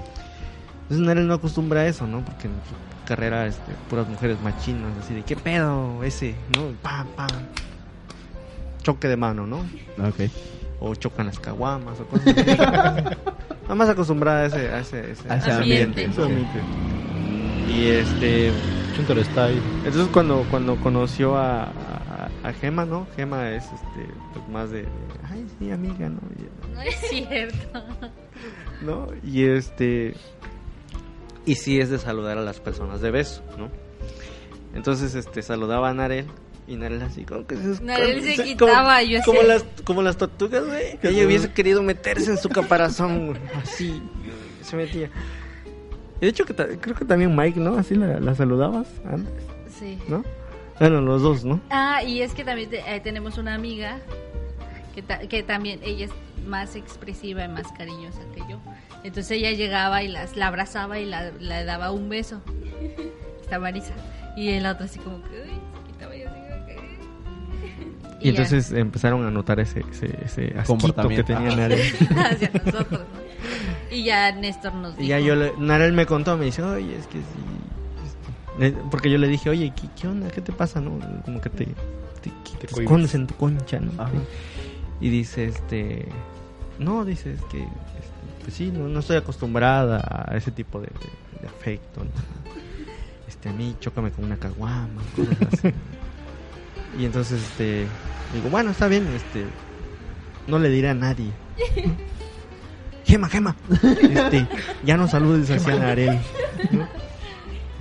Entonces Narel no acostumbra a eso, ¿no? Porque en su carrera, este, puras mujeres machinas, así de, ¿qué pedo ese? ¿No? Pam, pam. Choque de mano, ¿no? Ok. o chocan las caguamas o cosas así. Nada más acostumbrada a ese, a ese, ese A ese ambiente. ambiente. Y este, entonces cuando cuando conoció a, a, Gema, ¿no? Gema es este pues más de, ay, sí, amiga, ¿no? Y, No es cierto. ¿no? Y este y sí es de saludar a las personas de beso, ¿no? Entonces este saludaba a Narel y Narel así como que se Narel se como- quitaba, yo como así. las como las tortugas, güey. Que ella hubiese querido meterse en su caparazón, güey, así se metía. De hecho que creo que también Mike, ¿no? Así la, la saludabas antes, Sí. ¿no? Bueno, los dos, ¿no? Ah, y es que también te- eh, tenemos una amiga que, ta- que también ella es más expresiva y más cariñosa que yo. Entonces ella llegaba y las, la abrazaba y la, le daba un beso. Está Marisa. Y el otro así como que, uy, se quitaba y así como que... Y, ya. entonces empezaron a notar ese ese ese asquito que Comportamiento. tenía. Narel. hacia nosotros, ¿no? Y ya Néstor nos dijo... Y ya yo le, Narel me contó, me dice, "Oye, es que sí." Le- porque yo le dije, "Oye, ¿qué, qué onda? ¿Qué te pasa, no? Como que te te, te cohibes. escondes en tu concha, ¿no?" Ajá. Y dice, este, no, dice, es que, este, pues sí, no, no estoy acostumbrada a ese tipo de, de- de afecto. ¿no? Este, a mí, chócame con una caguama, cosas así. y entonces, este, digo, bueno, está bien, este, no le diré a nadie. Gema, Gema, este, ya no saludes hacia Narel, ¿no?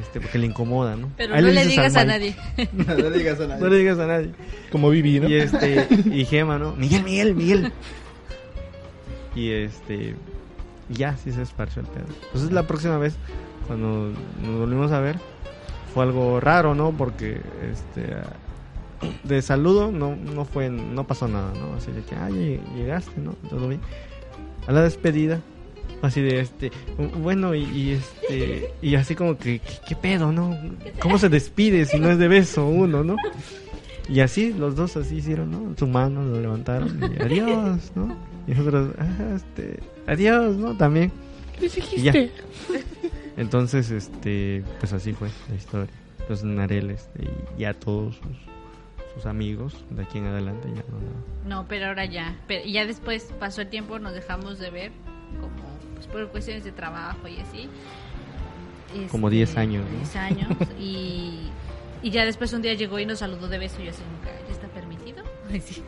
Este, porque le incomoda, ¿no? Pero Ahí no le dices digas a nadie. No le digas a nadie. No le digas a nadie. Como Vivi, ¿no? Y este, y Gema, ¿no? Miguel, Miguel, Miguel. Y este, ya, sí se esparció el pedo. Entonces la próxima vez, cuando nos volvimos a ver, fue algo raro, ¿no? Porque, este, de saludo no, no fue, no pasó nada, ¿no? Así de que, ah, llegaste, ¿no? Todo bien. A la despedida, así de este, bueno, y, y este, y así como que, ¿qué, qué pedo, no? ¿Cómo se despide si no es de beso uno, no? Y así, los dos así hicieron, ¿no? Su mano lo levantaron y adiós, ¿no? Y nosotros, ah, este, adiós, ¿no? También. Y ya. Entonces, este, pues así fue la historia. Entonces Narel, este, y ya todos sus, sus amigos de aquí en adelante ya no. No, pero ahora ya. Pero ya después pasó el tiempo, nos dejamos de ver, como pues, por cuestiones de trabajo y así. Como Este, 10 años, ¿no? 10 años. y, y ya después un día llegó y nos saludó de beso y yo así, como que, ¿ya está permitido? Ay, sí.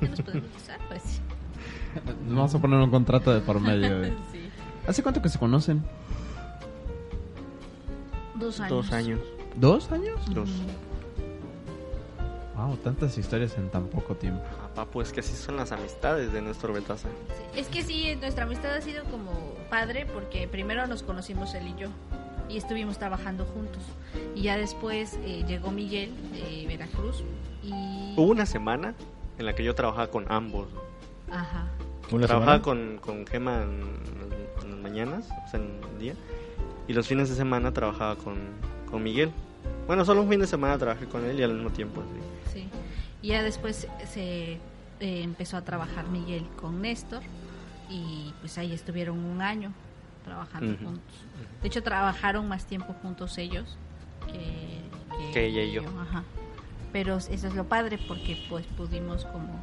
¿Ya nos podemos besar? Pues sí. Vamos a poner un contrato de por medio. de- Sí. ¿Hace cuánto que se conocen? Dos años. Dos años. ¿Dos años? Dos. Wow, tantas historias en tan poco tiempo. Papá, pues que así son las amistades de nuestro Betaza. Sí, Es que sí, nuestra amistad ha sido como padre porque primero nos conocimos él y yo y estuvimos trabajando juntos. Y ya después eh, llegó Miguel de Veracruz y... Hubo una semana en la que yo trabajaba con ambos. Ajá. Una Trabajaba semana. con, con Gema en, en las mañanas, o sea, en el día. Y los fines de semana trabajaba con, con Miguel. Bueno, solo un fin de semana trabajé con él y al mismo tiempo. así. Sí. Y ya después se eh, empezó a trabajar Miguel con Néstor y pues ahí estuvieron un año trabajando juntos. De hecho, trabajaron más tiempo juntos ellos que, Que ella y yo. Ajá. Pero eso es lo padre porque pues pudimos como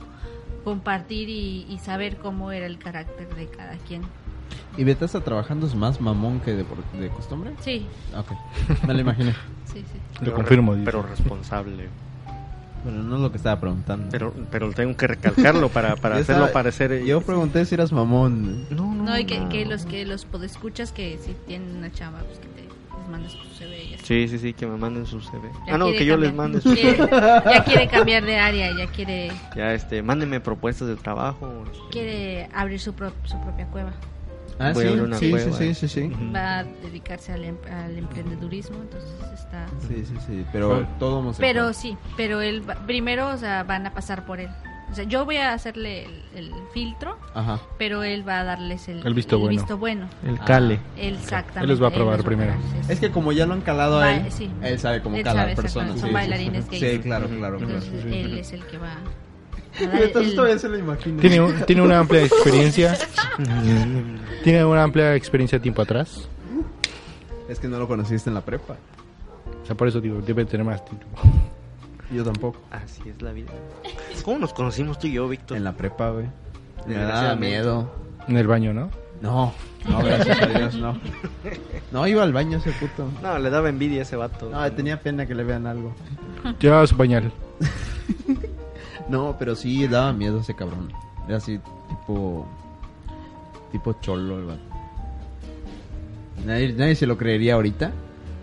compartir y, y saber cómo era el carácter de cada quien. ¿Y Betasa trabajando es más mamón que de, por- de costumbre? Sí, Ok, me lo imaginé. sí, sí. Lo confirmo, dice. Pero responsable. Bueno, no es lo que estaba preguntando. Pero, pero tengo que recalcarlo para, para Yo hacerlo estaba- parecer... eh, Yo pregunté si eras mamón. No, no, No, y que, no. que los que los podescuchas que si tienen una chamba, pues que te les mandes su CV y así. Sí, sí, sí, que me manden su CV. Ya ah, no, quiere que yo les cambiar- mande su quiere- ya quiere cambiar de área, ya quiere Ya, este, mándenme propuestas de trabajo. este. quiere abrir su, pro- su propia cueva. Ah, sí, una sí, sí, cueva. sí, sí, sí. Va a dedicarse al, em- al emprendedurismo, entonces está... Sí, sí, sí, pero todo homosexual. Pero sí, pero él va- primero, o sea, van a pasar por él. O sea, yo voy a hacerle el, el filtro, Ajá. pero él va a darles el, El visto bueno. visto bueno. El cale. Exactamente. Él los va a probar primero. Es que como ya lo han calado a él, sí. él sabe cómo Él personas. exactamente, son sí, bailarines sí, gays. Sí, claro, claro, claro. Entonces él es el que va... Entonces el- todavía se lo imagino. Tiene, un- tiene una amplia experiencia. Tiene una amplia experiencia tiempo atrás. Es que no lo conociste en la prepa. O sea, por eso digo, debe tener más tiempo. Yo tampoco. Así es la vida. ¿Cómo nos conocimos tú y yo, Víctor? En la prepa, güey. Me daba miedo. En el baño, ¿no? No, no, gracias a Dios, no. No, iba al baño ese puto. No, le daba envidia a ese vato. No, tenía pena que le vean algo. Llevaba su pañal. No, pero sí daba miedo ese cabrón. Era así, tipo. Tipo cholo, el vato. Nadie, nadie se lo creería ahorita.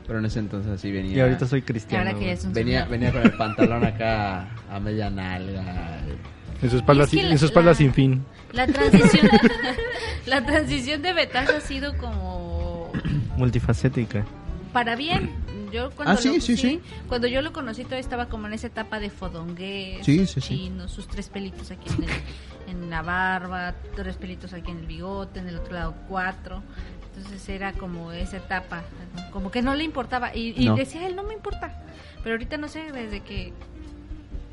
Pero en ese entonces así venía. Y ahorita soy cristiano. Ahora que ya es un Venía, venía con el pantalón acá a media nalga. En su espalda, Es que sin- la- en su espalda la- sin fin. La transición, la transición de Betas ha sido como Multifacética. para bien. Yo cuando Ah, sí, lo, sí, sí. Cuando yo lo conocí todavía estaba como en esa etapa de fodongués, Sí, sí, sí. chino, sus tres pelitos aquí en, el- en la barba, tres pelitos aquí en el bigote, en el otro lado cuatro. Entonces era como esa etapa, como que no le importaba. Y, y No. decía él, no me importa. Pero ahorita no sé, desde que...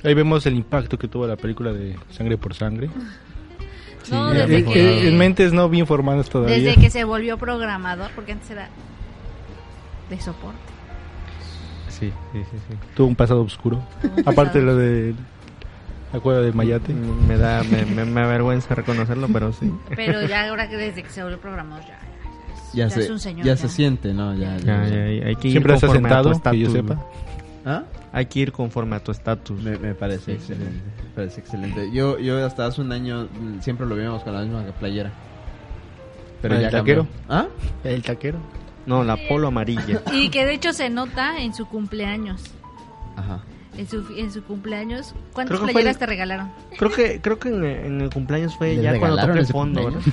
Ahí vemos el impacto que tuvo la película de Sangre por Sangre. no, Sí, desde que... En mentes no bien formadas todavía. Desde que se volvió programador, porque antes era de soporte. Sí, sí, sí, sí. Tuvo un pasado oscuro. Un Aparte de lo de la cueva de Mayate. Me da, me, me, me avergüenza reconocerlo, pero sí. Pero ya ahora que desde que se volvió programador, ya, ya, Ya, ya se, es un señor. ya se siente, ¿no? Ya, Ya, ya, hay que ir Siempre está conforme a tu sentado, que yo estatus, sepa. ¿Ah? Hay que ir conforme a tu estatus. Me, me parece excelente. Me parece excelente. Yo, yo hasta hace un año mm, siempre lo veíamos con la misma playera. Pero ¿El ya taquero? cambió. ¿Ah? El taquero. No, la polo amarilla. Y que de hecho se nota en su cumpleaños. Ajá. En su, en su cumpleaños. ¿Cuántas playeras el- te regalaron? Creo que, creo que en, en el cumpleaños fue ¿Le ya cuando toqué fondo? ¿verdad?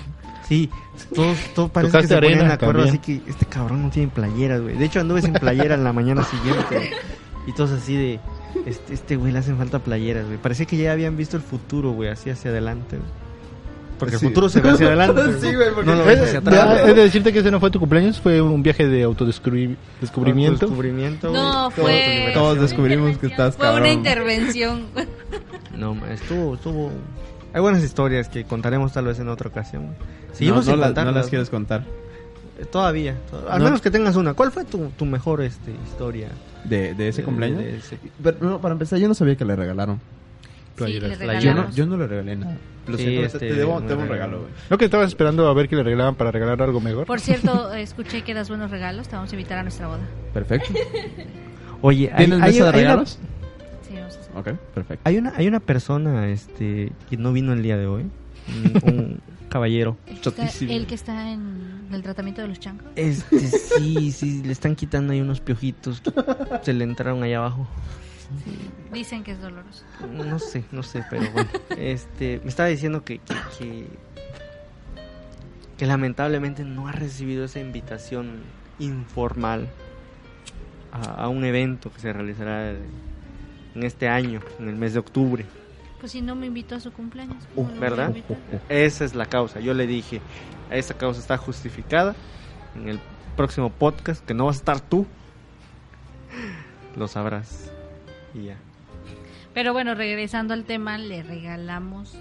Sí, todos, todos parece que se ponían de acuerdo también. así que este cabrón no tiene playeras, güey. De hecho anduve sin playera en la mañana siguiente. Y todos así de, este, este güey le hacen falta playeras, güey. Parecía que ya habían visto el futuro, güey, así hacia adelante, güey. Porque Sí. el futuro se ve hacia adelante. Sí, güey, porque- No lo ves hacia atrás. He de decirte que ese no fue tu cumpleaños, fue un viaje de autodescubrimiento. Descubrimiento, No, fue- Todos descubrimos que estás Fue una cabrón. intervención. No, estuvo, estuvo... Hay buenas historias que contaremos tal vez en otra ocasión. No, Seguimos no, sin la- no contarlas, las quieres contar. Eh, Todavía, to- al No. menos que tengas una. ¿Cuál fue tu, tu mejor este, historia? ¿De, de ese De- cumpleaños? de ese- Pero, no, para empezar, yo no sabía que le regalaron. Playeras. Yo no, yo no le regalé nada. Lo Sí, siento, este, te debo, me te debo un regalo, güey. ¿No que estabas esperando a ver qué le regalaban para regalar algo mejor? Por cierto, escuché que das buenos regalos. Te vamos a invitar a nuestra boda. Perfecto. Oye, hay, ¿Tienes hay- mesa de hay una- regalos? Sí, vamos a hacer. Ok, perfecto. Hay una, hay una persona este, que no vino el día de hoy. Un, un caballero. El que está- Chotísimo. El que está en el tratamiento de los chancros. Este, sí, sí, le están quitando ahí unos piojitos. Se le entraron allá abajo. Dicen que es doloroso. No sé, no sé, pero bueno. Este, me estaba diciendo que, que, que, que lamentablemente no ha recibido esa invitación informal a, a un evento que se realizará en este año, en el mes de octubre. Pues si no me invitó a su cumpleaños. ¿cómo lo voy a ¿Verdad? invitar? Esa es la causa. Yo le dije, esa causa está justificada. En el próximo podcast, que no vas a estar tú, lo sabrás. Y ya. Pero bueno, regresando al tema, le regalamos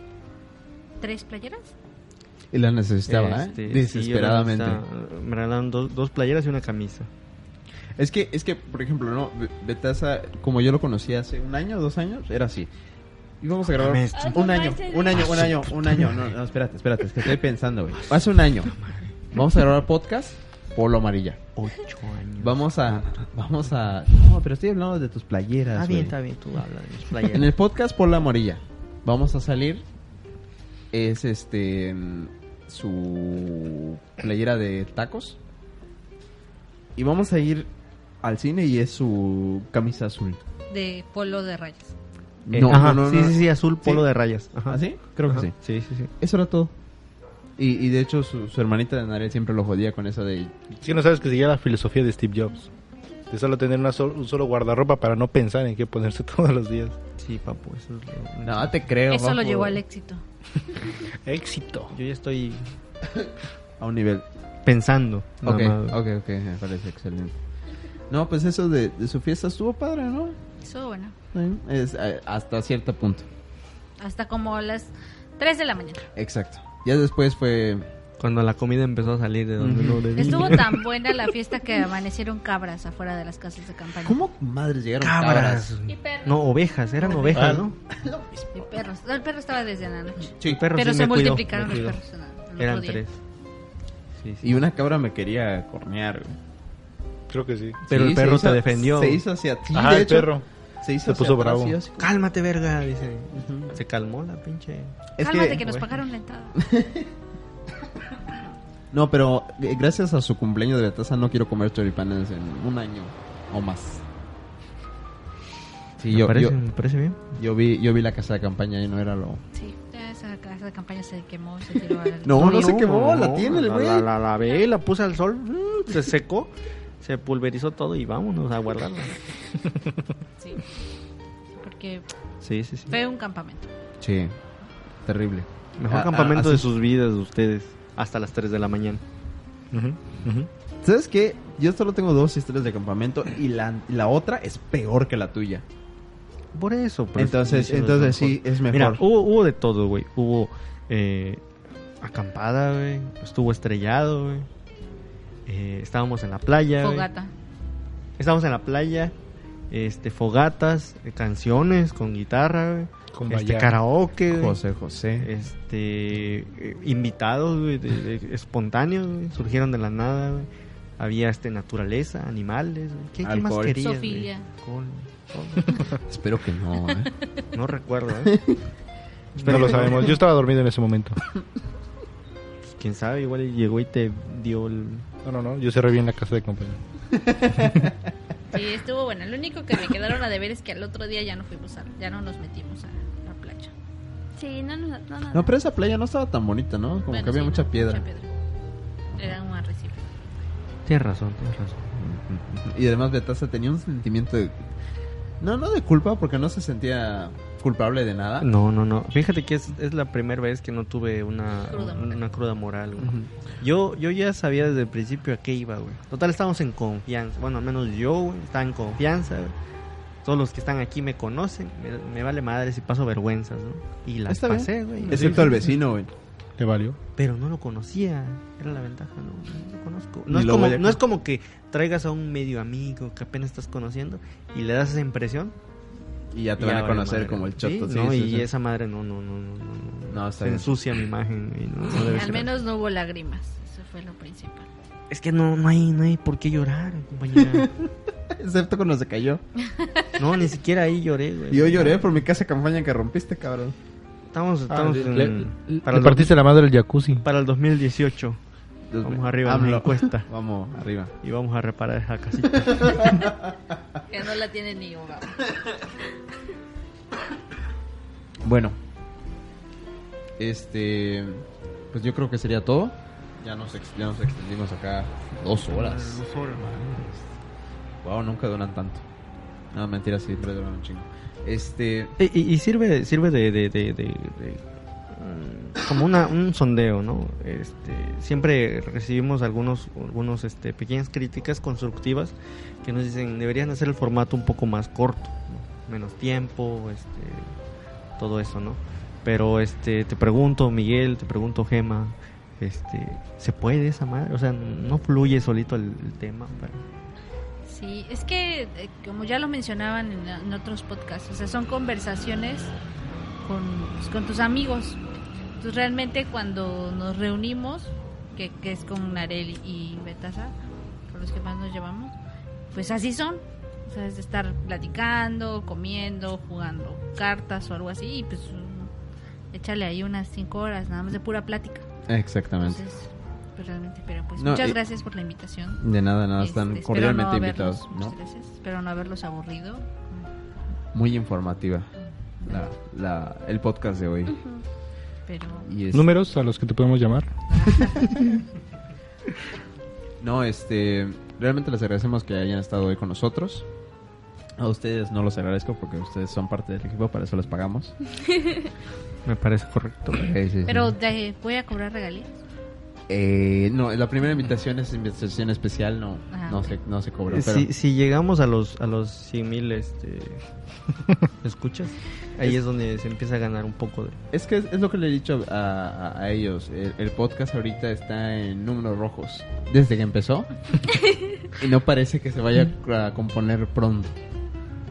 tres playeras. Y la necesitaba, Este, ¿eh? Desesperadamente. me regalaron dos, dos playeras y una camisa. Es que, es que, por ejemplo, ¿no? Be- Betasa, como yo lo conocí hace un año, dos años, era así. Íbamos a grabar Mames, un año, un año, un año, un año. No, no, espérate, espérate, es que estoy pensando, güey. Hace un año. Vamos a grabar podcast polo amarilla. Ocho años. Vamos a, vamos a, no, pero estoy hablando de tus playeras. Está bien, güey. está bien, tú habla de mis playeras. En el podcast polo amarilla, vamos a salir. Es este su playera de tacos. Y vamos a ir al cine y es su camisa azul. De polo de rayas. Eh, No, ajá, no, no, sí, no. sí, sí, azul polo Sí. de rayas. Ajá. ¿Ah, sí? Creo que sí. Sí, sí, sí. Eso era todo. Y, y de hecho su, su hermanita de Narel siempre lo jodía con eso de... Si no sabes que seguía la filosofía de Steve Jobs. De solo tener una sol- un solo guardarropa para no pensar en qué ponerse todos los días. Sí, papu, eso es lo... No, te creo. Eso lo llevó al éxito. Éxito. Yo ya estoy A un nivel. pensando. Ok, ok, ok, me parece excelente. No, pues eso de, de su fiesta estuvo padre, ¿no? Eso, bueno. Sí, Es eh, hasta cierto punto. Hasta como las 3 de la mañana. Exacto. Ya después fue... Cuando la comida empezó a salir de donde no debía. Estuvo tan buena la fiesta que amanecieron cabras afuera de las casas de campaña. ¿Cómo madres llegaron Cabras. cabras? Y perros. No, ovejas, eran Ah, ovejas, ¿no? Y perros. No, el perro estaba desde la noche. Sí. Perros Pero sí se cuidó, multiplicaron los perros. en la- el otro Eran día. tres. Sí, sí. Y una cabra me quería cornear, güey. Creo que sí. Pero Sí, el perro se hizo- te defendió. Se hizo hacia ti, Ajá, de el hecho. perro. Se hizo Se puso bravo. y yo así- Cálmate, verga, dice. Se calmó la pinche. Es Cálmate que- que, nos Bueno. pagaron la entrada. No, pero eh, gracias a su cumpleaños de Betasa no quiero comer choripanes en un año o más. Sí, me, yo, parece, yo, me parece bien. yo vi, yo vi la casa de campaña y no era lo... Sí, esa casa de campaña se quemó, se tiró al... No, no, se quemó, la tiene el la- güey. La, la lavé, la puse al sol, mm, se secó, se pulverizó todo y vámonos a guardarla. Porque Sí, sí, sí. fue un campamento. Sí, terrible. Mejor campamento de sus vidas de ustedes. Hasta las 3 de la mañana. ¿Sabes qué? Yo solo tengo dos historias de campamento y la, la otra es peor que la tuya. Por eso, pues. Entonces, eso es entonces sí, es mejor. Mira, hubo, hubo de todo, güey. Hubo eh, acampada, güey. Estuvo estrellado, güey. Eh, estábamos en la playa. Fogata. Estábamos en la playa. Este, fogatas, eh, canciones con guitarra, güey. Con Este, karaoke, güey. José José. Este, eh, invitados, güey, de- de- espontáneos, güey. Surgieron de la nada, güey. Había, este, naturaleza, animales, güey. ¿Qué, qué más querías. Alcohol. Espero que no, ¿eh? No recuerdo, ¿eh? No lo sabemos. Yo estaba dormido en ese momento. Quién sabe, igual llegó y te dio el... No, no, no. Yo cerré bien la casa de compañía. Sí, estuvo bueno. Lo único que me quedaron a deber es que al otro día ya no fuimos a, ya no nos metimos a la playa. Sí, no, no, no, no. No, pero esa playa no estaba tan bonita, ¿no? Como Bueno, que había sí, mucha ¿no? piedra. Era un arrecife. Tienes razón, tienes razón. Y además Betasa tenía un sentimiento de... No, no de culpa, porque no se sentía culpable de nada. No, no, no. Fíjate que es, es la primera vez que no tuve una Cruda moral. una cruda moral, güey. Yo, yo ya sabía desde el principio a qué iba, güey. Total, estábamos en confianza. Bueno, al menos yo, güey, estaba en confianza, güey. Todos los que están aquí me conocen. Me, me vale madre si paso vergüenzas, ¿no? Y las Está bien. pasé, güey. Excepto al vecino, güey. ¿Te valió? Pero no lo conocía. Era la ventaja, no, no lo conozco. No es, lo como, no es como que traigas a un medio amigo que apenas estás conociendo y le das esa impresión. Y ya te y van a conocer madre. como el choto. Sí, sí, no, sí, y sí. esa madre no, no, no, no, no. No, está Se bien. ensucia mi imagen. y no, no debe Al menos no hubo lágrimas. Eso fue lo principal. Es que no, no hay, no hay por qué llorar, compañera. Excepto cuando se cayó. No, ni siquiera ahí lloré, güey. Y yo lloré por mi casa de campaña que rompiste, cabrón. Estamos, estamos en- le, para, le el, partiste la madre el jacuzzi. para el 2018 Vamos arriba en la encuesta. Vamos arriba. y vamos a reparar esa casita. Que no la tiene ni uno. Bueno. Este. Pues yo creo que sería todo. Ya nos, ex- ya nos extendimos acá dos horas. Wow, nunca duran tanto. No, mentira, siempre duran un chingo. Este. y, y- y sirve sirve de, de, de- de- de, como una, un sondeo, ¿no? Este, siempre recibimos algunos algunos este pequeñas críticas constructivas que nos dicen deberían hacer el formato un poco más corto, ¿no? menos tiempo, este todo eso, ¿no? Pero este te pregunto Miguel, te pregunto Gema, este ¿se puede esa madre? O sea, no fluye solito el, tema, Sí, es que, eh, como ya lo mencionaban en, en otros podcasts, o sea, son conversaciones con, pues, con tus amigos. Entonces, realmente cuando nos reunimos, que, que es con Narel y Betasa, con los que más nos llevamos, pues así son. O sea, es de estar platicando, comiendo, jugando cartas o algo así, y pues échale ahí unas cinco horas, nada más de pura plática. Exactamente. Entonces, pues realmente, pero pues No, muchas gracias por la invitación. De nada, nada, Este, están cordialmente no haberlos- invitados. ¿no? muchas gracias. Espero no haberlos aburrido. Muy informativa la, la- el podcast de hoy. Pero Y Números a los que te podemos llamar. No, este, realmente les agradecemos que hayan estado hoy con nosotros. A ustedes no los agradezco porque ustedes son parte del equipo, para eso les pagamos. Me parece correcto. Sí, sí, sí. pero de- voy a cobrar regalías. Eh, no, la primera invitación es invitación especial, no, Ah, no se, no se cobra. Pero Si, si llegamos a los a los 100 mil este, escuchas, ahí es donde se empieza a ganar un poco de... es que es, es lo que le he dicho a, a- a ellos. El, el podcast ahorita está en números rojos desde que empezó y no parece que se vaya a componer pronto.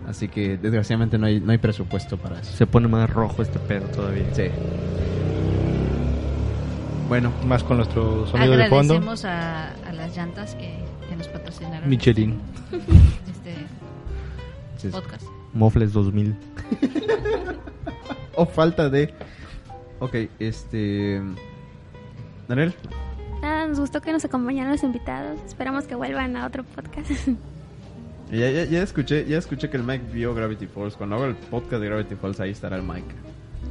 Así que desgraciadamente no hay, no hay presupuesto para eso. Se pone más rojo este pedo todavía. Sí. Bueno, Más con nuestro sonido de fondo. Agradecemos a, a las llantas que, que nos patrocinaron. Michelin. Este podcast. Mofles 2000. o falta de. Ok, este. Daniel, Nada, nos gustó que nos acompañaran los invitados. Esperamos que vuelvan a otro podcast. ya, ya, ya escuché, ya escuché que el Mike vio Gravity Falls. Cuando hago el podcast de Gravity Falls, ahí estará el Mike.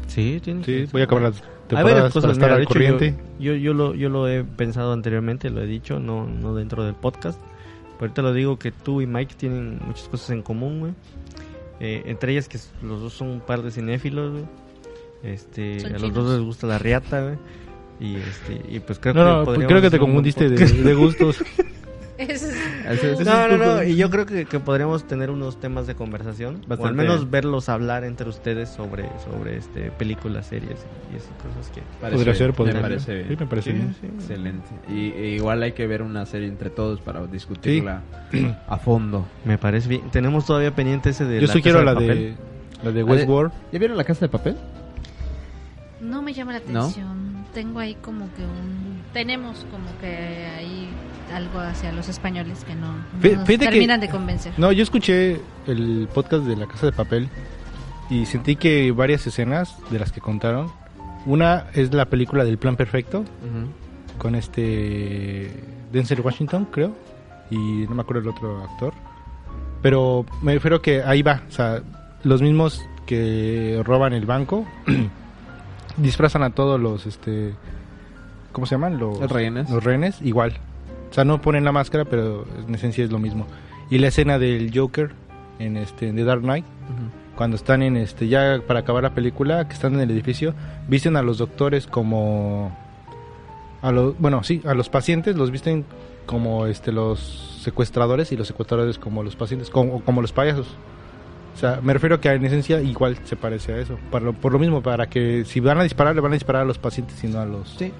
Sí, tiene Sí, voy a acabar las Hay varias temporadas para cosas, estar mira, de al hecho, corriente. Yo, yo, yo lo, yo lo he pensado anteriormente, lo he dicho, no, no dentro del podcast. Pero ahorita lo digo que tú y Mike tienen muchas cosas en común, güey. Eh, entre ellas que los dos son un par de cinéfilos, güey. Este, Son a los chinos. dos les gusta la riata, güey. Y, este, y pues creo No, que no, pues creo que te confundiste de, de gustos. Ese es- Ese- ese es No, no, no, y yo creo que, que podríamos tener unos temas de conversación, o al Bastante. menos verlos hablar entre ustedes sobre, sobre este películas, series y esas cosas que... Parece Podría ser, podría me ser. Sí, me parece bien. Excelente. Y, e igual hay que ver una serie entre todos para discutirla a fondo. Me parece bien. Tenemos todavía pendiente ese de Yo la sugiero Casa la de Papel. la de Westworld. ¿Ya vieron la casa de papel? no me llama la ¿No? atención. Tengo ahí como que un. Tenemos como que ahí algo hacia los españoles que no, no Fí- nos fíjate que- terminan de convencer. No, yo escuché el podcast de La Casa de Papel y sentí que varias escenas de las que contaron. Una es la película del Plan Perfecto con este Denzel Washington, creo, y no me acuerdo el otro actor. Pero me refiero que ahí va, o sea, los mismos que roban el banco disfrazan a todos los, este, ¿cómo se llaman? Los Los rehenes. Los rehenes, igual. O sea, no ponen la máscara, pero en esencia es lo mismo. Y la escena del Joker en este en The Dark Knight, cuando están en este ya para acabar la película, que están en el edificio, visten a los doctores como a los bueno, sí, a los pacientes los visten como este los secuestradores y los secuestradores como los pacientes, como, como los payasos. O sea, me refiero que en esencia igual se parece a eso. Para lo- por lo mismo, para que si van a disparar, le van a disparar a los pacientes y no a los... Sí.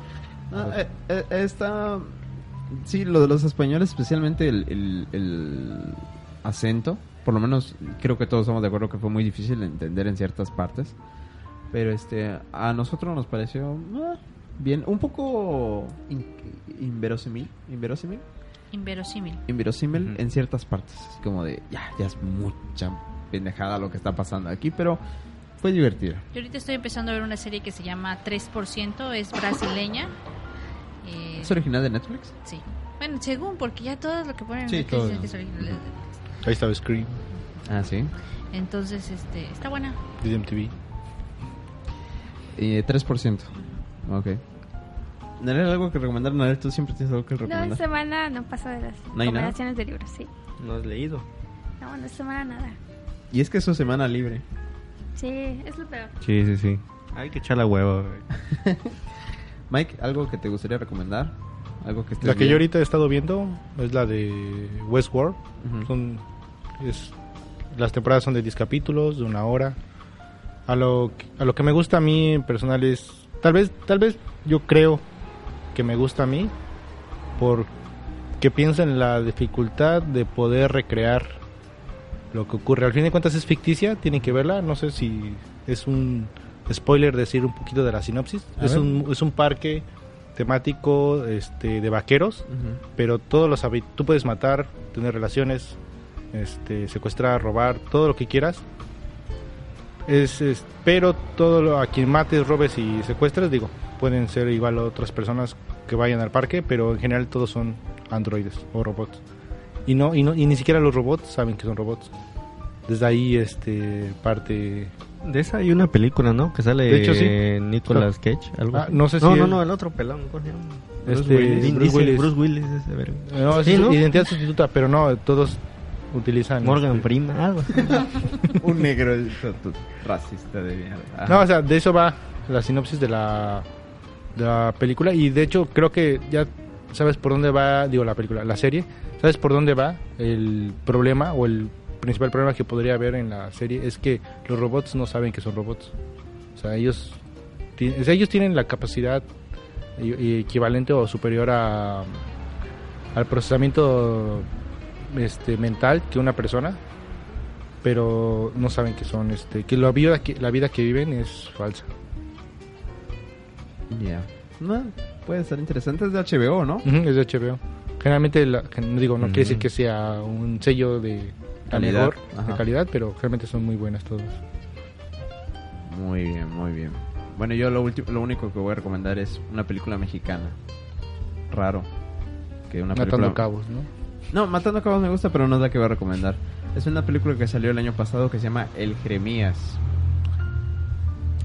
Ah, eh, eh, está. Sí, lo de los españoles, especialmente el, el- el acento. Por lo menos creo que todos estamos de acuerdo que fue muy difícil de entender en ciertas partes. Pero este a nosotros nos pareció ah, bien, un poco in- inverosímil, inverosímil, Inverosímil. inverosímil Ujú. en ciertas partes, así como de ya, ya es mucha pendejada lo que está pasando aquí, pero fue divertido. Yo ahorita estoy empezando a ver una serie que se llama 3%, es brasileña. Eh, ¿Es original de Netflix? sí. Bueno, según, porque ya todo lo que ponen en Sí, Netflix que es original de Netflix. Ahí estaba Scream, Ah, sí. Entonces, este, está buena. de MTV. Eh, 3%. Ok. ¿Narel algo que recomendar? Narel, tú siempre tienes algo que No, recomendar. esta semana no pasa de las ¿No hay nada? recomendaciones de libros, sí. ¿No has leído? No, bueno, esta semana nada. Y es que es su semana libre. Sí, es lo peor. Sí, sí, sí. Hay que echar la hueva, güey. Mike, ¿algo que te gustaría recomendar? ¿Algo que La que bien? yo ahorita he estado viendo es la de Westworld. Son, es, las temporadas son de 10 capítulos, de una hora. A lo, a lo que me gusta a mí en personal es, tal vez, tal vez yo creo que me gusta a mí porque pienso en la dificultad de poder recrear lo que ocurre. Al fin de cuentas es ficticia, tienen que verla. No sé si es un spoiler decir un poquito de la sinopsis. Es un, es un parque temático este, de vaqueros, Ujú. pero todos los tú puedes matar, tener relaciones, este, secuestrar, robar, todo lo que quieras. Es, es- pero todo lo- a quien mates, robes y secuestres, digo, pueden ser igual otras personas que vayan al parque, pero en general todos son androides o robots. Y no y no y ni siquiera los robots saben que son robots. Desde ahí este parte De esa hay una película, ¿no? Que sale De hecho, sí. Nicolas Cage. Algo Ah, no sé si No, no, él- no, el otro pelón. Este, Bruce Willis. Bruce Willis. ese verga. no, es Sí, ¿no? identidad sustituta, pero no, todos utilizan Morgan este, Freeman, algo así. Un negro racista de mierda. Ajá. No, o sea, de eso va la sinopsis de la, de la película. Y de hecho, creo que ya sabes por dónde va, digo, la película, la serie. ¿Sabes por dónde va el problema o el principal problema que podría haber en la serie? Es que los robots no saben que son robots. O sea, ellos, o sea, ellos tienen la capacidad equivalente o superior a, al procesamiento este, mental que una persona pero no saben que son este que la vida que la vida que viven es falsa Ya. No, puede ser interesante. Es de HBO, ¿no? Es de HBO generalmente la- digo no quiere decir que sea un sello de Calidad, mejor ajá. de calidad pero realmente son muy buenas todas Muy bien, muy bien. Bueno, yo lo, último, lo único que voy a recomendar es una película mexicana. Raro. Que una matando película... cabos no No, Matando Cabos me gusta, pero no es la que voy a recomendar. Es una película que salió el año pasado que se llama El Jeremías.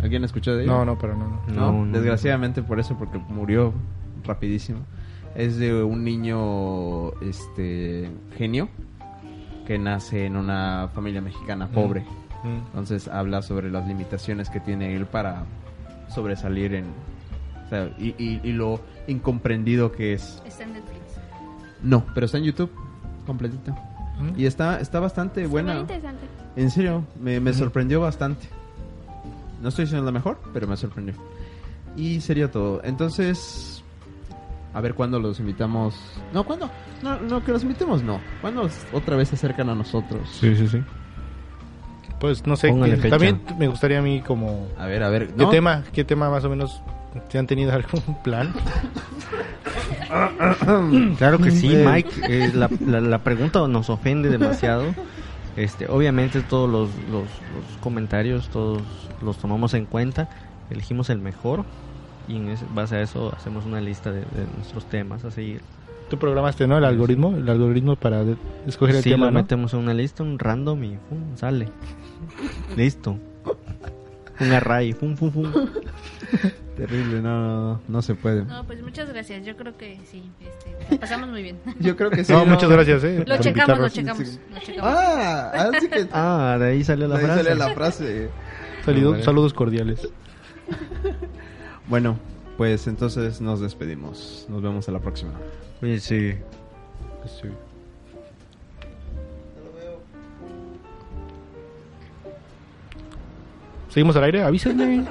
¿Alguien escuchó de ella? no no pero no, no. No, No, no. desgraciadamente por eso, porque murió rapidísimo. Es de un niño, este, genio, que nace en una familia mexicana pobre. Mm. Entonces habla sobre las limitaciones que tiene él para sobresalir en... o sea, y, y- y lo incomprendido que es. Está en Netflix. No, pero está en YouTube, completito. Mm. Y está, está bastante Muy buena. interesante. En serio, me, me Ujú. sorprendió bastante. No estoy diciendo la mejor, pero me sorprendió. Y sería todo. Entonces, a ver cuándo los invitamos. No, ¿cuándo? No, no, que los invitemos, no. ¿Cuándo otra vez se acercan a nosotros? sí sí sí pues no sé Póngale que- fecha. también me gustaría a mí como A ver, a ver. qué ¿no? tema qué tema más o menos ¿Se han tenido algún plan? Claro que sí, Eh. Mike. eh, la, la- la pregunta nos ofende demasiado. Este, obviamente todos los, los- los comentarios, todos los tomamos en cuenta, elegimos el mejor y en ese- base a eso hacemos una lista de, de nuestros temas a seguir. Tú programaste, ¿no? El algoritmo, el algoritmo para de- escoger el Sí, tema, lo ¿no? metemos en una lista, un random y ¡fum! sale. Listo. Un array, fum, fum, fum. Terrible, no, no, no se puede. No, pues muchas gracias. Yo creo que sí. Este, pasamos muy bien. Yo creo que sí. No, muchas gracias, ¿eh? Lo checamos, lo checamos. Sí. Lo checamos. Ah, así que. Ah, de ahí salió la ahí frase. sale la frase. Saludos cordiales. Bueno, pues entonces nos despedimos. Nos vemos a la próxima. Oye, sí. Sí. ¿Seguimos al aire? Avísenme.